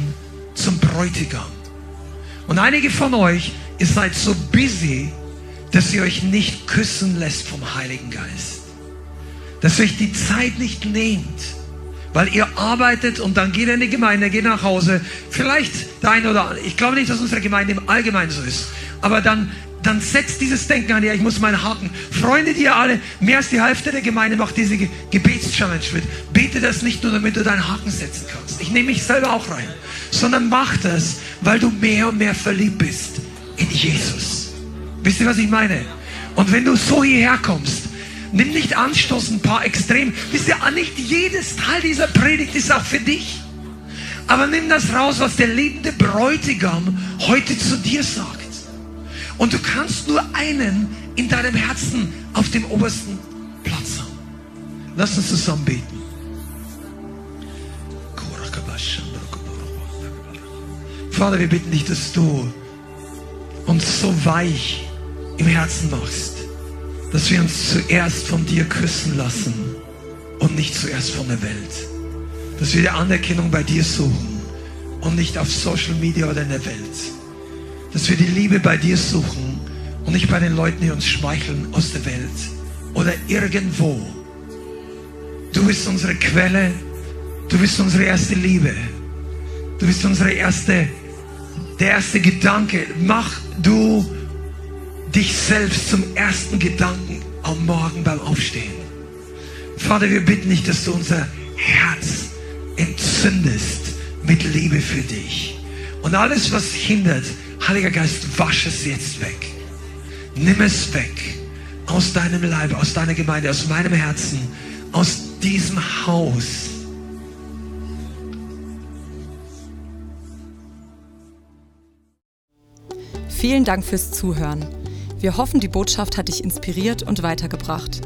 zum Bräutigam. Und einige von euch, ihr seid so busy, dass ihr euch nicht küssen lässt vom Heiligen Geist. Dass ihr euch die Zeit nicht nehmt, weil ihr arbeitet und dann geht ihr in die Gemeinde, geht nach Hause. Vielleicht dein oder. Ich glaube nicht, dass unsere Gemeinde im Allgemeinen so ist. Aber dann, dann setzt dieses Denken an, ja, ich muss meinen Haken. Freunde, die ihr alle, mehr als die Hälfte der Gemeinde macht diese Gebetschallenge mit. Bete das nicht nur, damit du deinen Haken setzen kannst. Ich nehme mich selber auch rein. Sondern mach das, weil du mehr und mehr verliebt bist in Jesus. Wisst ihr, was ich meine? Und wenn du so hierher kommst, nimm nicht Anstoß ein paar Extrem. Wisst ihr, nicht jedes Teil dieser Predigt ist auch für dich. Aber nimm das raus, was der liebende Bräutigam heute zu dir sagt. Und du kannst nur einen in deinem Herzen auf dem obersten Platz haben. Lass uns zusammen beten. Vater, wir bitten dich, dass du uns so weich im Herzen machst, dass wir uns zuerst von dir küssen lassen und nicht zuerst von der Welt. Dass wir die Anerkennung bei dir suchen und nicht auf Social Media oder in der Welt. Dass wir die Liebe bei dir suchen und nicht bei den Leuten, die uns schmeicheln aus der Welt oder irgendwo. Du bist unsere Quelle, du bist unsere erste Liebe, du bist unsere erste der erste Gedanke, mach du dich selbst zum ersten Gedanken am Morgen beim Aufstehen. Vater, wir bitten dich, dass du unser Herz entzündest mit Liebe für dich. Und alles, was hindert, Heiliger Geist, wasch es jetzt weg. Nimm es weg aus deinem Leib, aus deiner Gemeinde, aus meinem Herzen, aus diesem Haus Vielen Dank fürs Zuhören. Wir hoffen, die Botschaft hat dich inspiriert und weitergebracht.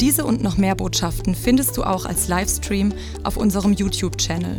Diese und noch mehr Botschaften findest du auch als Livestream auf unserem YouTube-Channel,